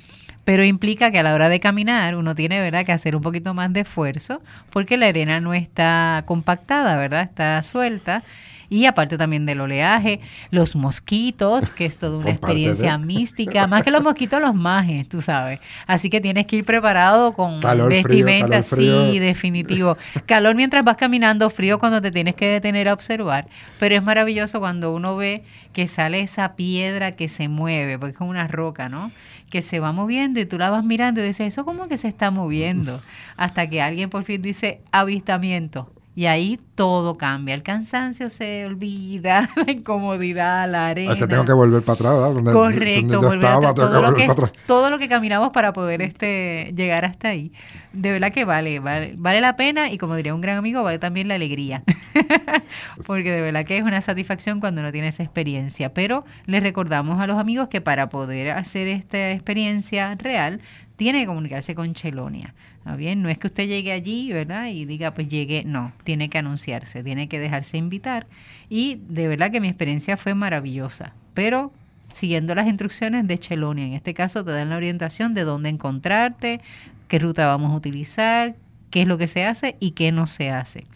S2: Pero implica que a la hora de caminar uno tiene ¿verdad? que hacer un poquito más de esfuerzo porque la arena no está compactada, ¿verdad? Está suelta. Y aparte también del oleaje, los mosquitos, que es toda una
S3: de-
S2: experiencia mística, más que los mosquitos, los majes, tú sabes. Así que tienes que ir preparado con
S3: Calor, frío,
S2: vestimenta,
S3: calor, frío.
S2: sí, definitivo. Calor mientras vas caminando, frío cuando te tienes que detener a observar. Pero es maravilloso cuando uno ve que sale esa piedra que se mueve, porque es como una roca, ¿no? Que se va moviendo y tú la vas mirando y dices, eso como que se está moviendo. Hasta que alguien por fin dice avistamiento. Y ahí todo cambia. El cansancio se olvida, la incomodidad, la arena.
S3: Es que tengo que volver para atrás, ¿verdad? Donde,
S2: Correcto,
S3: donde yo
S2: volver
S3: estaba,
S2: atrás,
S3: tengo que
S2: todo, lo que,
S3: para atrás.
S2: todo lo que caminamos para poder este llegar hasta ahí. De verdad que vale, vale, vale la pena y como diría un gran amigo, vale también la alegría. Porque de verdad que es una satisfacción cuando uno tiene esa experiencia. Pero les recordamos a los amigos que para poder hacer esta experiencia real, tiene que comunicarse con Chelonia. ¿Está bien? No es que usted llegue allí, ¿verdad? Y diga, pues llegue. No, tiene que anunciarse, tiene que dejarse invitar. Y de verdad que mi experiencia fue maravillosa. Pero siguiendo las instrucciones de Chelonia. En este caso te dan la orientación de dónde encontrarte, qué ruta vamos a utilizar, qué es lo que se hace y qué no se hace.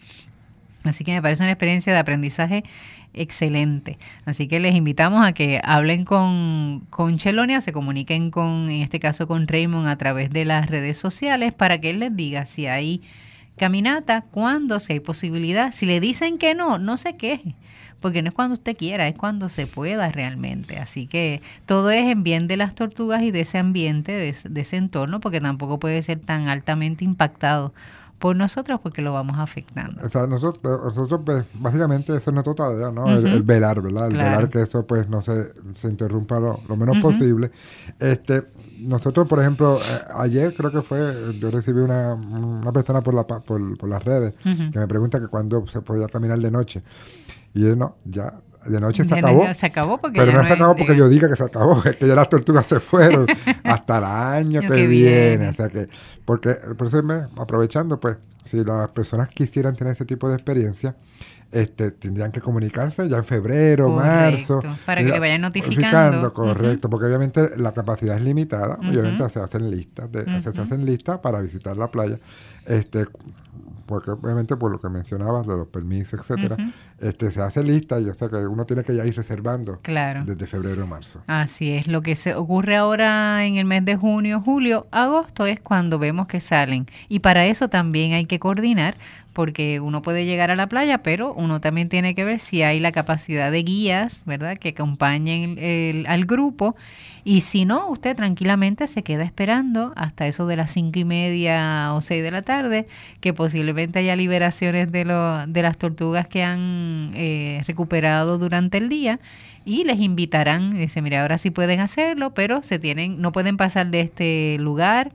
S2: Así que me parece una experiencia de aprendizaje excelente. Así que les invitamos a que hablen con, con Chelonia, se comuniquen con, en este caso con Raymond a través de las redes sociales para que él les diga si hay caminata, cuándo, si hay posibilidad. Si le dicen que no, no se queje porque no es cuando usted quiera, es cuando se pueda realmente. Así que todo es en bien de las tortugas y de ese ambiente, de, de ese entorno, porque tampoco puede ser tan altamente impactado por nosotros porque lo vamos afectando.
S3: O sea, nosotros, nosotros pues, básicamente eso es nuestra tarea, ¿no? el, el velar, ¿verdad? El
S2: Claro.
S3: velar que eso pues no se, se interrumpa lo, lo menos posible. Este, nosotros, por ejemplo, eh, ayer creo que fue, yo recibí una, una persona por, la, por, por las redes que me pregunta que cuándo se podía caminar de noche. Y yo, no, ya, de noche se
S2: no-
S3: acabó.
S2: se acabó porque
S3: Pero no se acabó porque yo diga que se acabó, es que ya las tortugas se fueron hasta el año
S2: Año
S3: que,
S2: que
S3: viene.
S2: viene.
S3: O sea que, porque, por eso me, aprovechando, pues, si las personas quisieran tener ese tipo de experiencia, este, tendrían que comunicarse ya en febrero,
S2: Correcto,
S3: marzo.
S2: para que le vayan notificando.
S3: correcto, porque obviamente la capacidad es limitada, obviamente se hacen listas, de, se- hacen listas para visitar la playa, este, porque obviamente por lo que mencionabas, de los permisos, etcétera, este, se hace lista y o sea que uno tiene que ya ir reservando
S2: Claro.
S3: desde febrero o marzo.
S2: Así es, lo que se ocurre ahora en el mes de junio, julio, agosto es cuando vemos que salen. Y para eso también hay que coordinar, porque uno puede llegar a la playa, pero uno también tiene que ver si hay la capacidad de guías, ¿verdad?, que acompañen el- al grupo. Y si no, usted tranquilamente se queda esperando hasta eso de las cinco y media o seis de la tarde, que posiblemente haya liberaciones de, lo- de las tortugas que han eh, recuperado durante el día y les invitarán, dice, mira, ahora sí pueden hacerlo, pero se tienen, no pueden pasar de este lugar,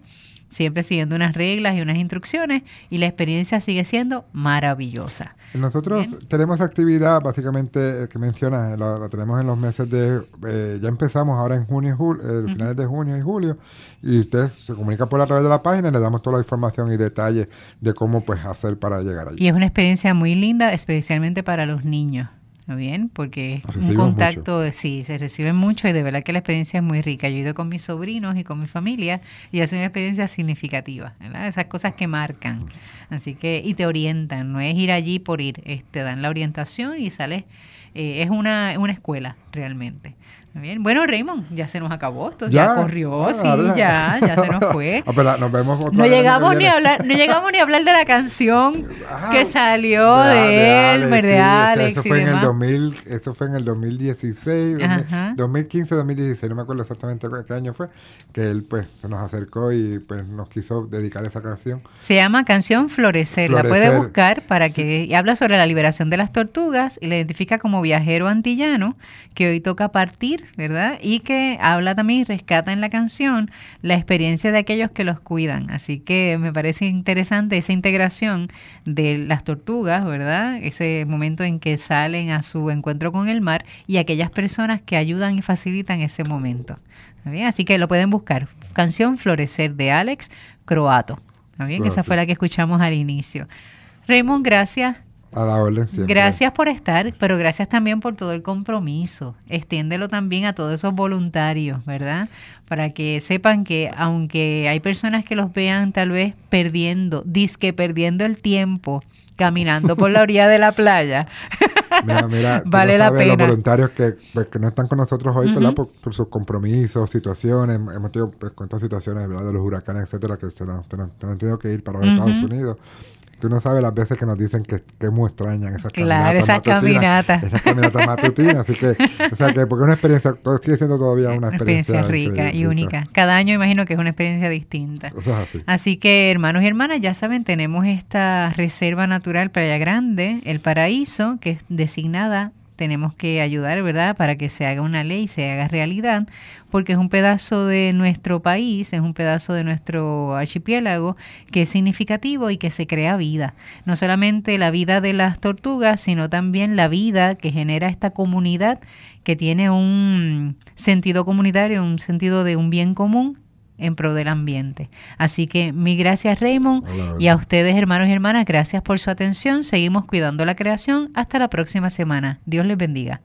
S2: siempre siguiendo unas reglas y unas instrucciones, y la experiencia sigue siendo maravillosa.
S3: Nosotros
S2: Bien.
S3: tenemos actividad básicamente eh, que mencionas, la, la tenemos en los meses de, eh, ya empezamos ahora en junio y julio, finales de junio y julio, y usted se comunica por a través de la página le damos toda la información y detalles de cómo pues hacer para llegar allí.
S2: Y es una experiencia muy linda, especialmente para los niños. ¿Está bien? Porque es un contacto, sí, se reciben mucho y de verdad que la experiencia es muy rica. Yo he ido con mis sobrinos y con mi familia y sido una experiencia significativa, ¿verdad? Esas cosas que marcan. Así que, y te orientan, no es ir allí por ir, es- te dan la orientación y sales, eh, es una, una escuela realmente. Bien. Bueno, Raymond, ya se nos acabó. Esto ya, corrió, ah, sí, ya, ya se nos fue.
S3: Ah, nos vemos otra
S2: no llegamos ni a hablar, no llegamos ni a hablar de la canción ah, que salió de, él, de Alex.
S3: eso, fue en el 2000, eso fue en el 2016, 2015, 2016, no me acuerdo exactamente qué año fue, que él pues se nos acercó y pues nos quiso dedicar esa canción.
S2: Se llama Canción Florecer, la puede buscar para que y habla sobre la liberación de las tortugas y la identifica como viajero antillano que hoy toca partir ¿verdad? Y que habla también y rescata en la canción la experiencia de aquellos que los cuidan. Así que me parece interesante esa integración de las tortugas, ¿verdad? Ese momento en que salen a su encuentro con el mar y aquellas personas que ayudan y facilitan ese momento. Bien? Así que lo pueden buscar. Canción Florecer de Alex Croato. Bien? Esa fue la que escuchamos al inicio. Raymond, gracias
S3: a la orden
S2: Gracias por estar, pero gracias también por todo el compromiso. Extiéndelo también a todos esos voluntarios, ¿verdad? Para que sepan que aunque hay personas que los vean tal vez perdiendo, disque perdiendo el tiempo, caminando por la orilla de la playa.
S3: Mira, mira, vale la pena. Los voluntarios que, pues, que, no están con nosotros hoy, ¿verdad? Por, sus compromisos, situaciones, hemos tenido pues, cuántas situaciones, ¿verdad? De los huracanes, etcétera, que se nos, han tenido que ir para los Estados Unidos. Tú no sabes las veces que nos dicen que, que es muy extraña esas
S2: claro, esas caminatas.
S3: Esas caminatas matutinas. Así que, o sea, que porque es una experiencia, sigue siendo todavía una, experiencia,
S2: rica y única. Cada año imagino que es una experiencia distinta.
S3: Eso es así.
S2: Así que, hermanos y hermanas, ya saben, tenemos esta reserva natural Playa Grande, El Paraíso, que es designada tenemos que ayudar, ¿verdad?, para que se haga una ley, se haga realidad, porque es un pedazo de nuestro país, es un pedazo de nuestro archipiélago que es significativo y que se crea vida. No solamente la vida de las tortugas, sino también la vida que genera esta comunidad que tiene un sentido comunitario, un sentido de un bien común en pro del ambiente. Así que mi gracias Raymond y a ustedes hermanos y hermanas, gracias por su atención. Seguimos cuidando la creación. Hasta la próxima semana. Dios les bendiga.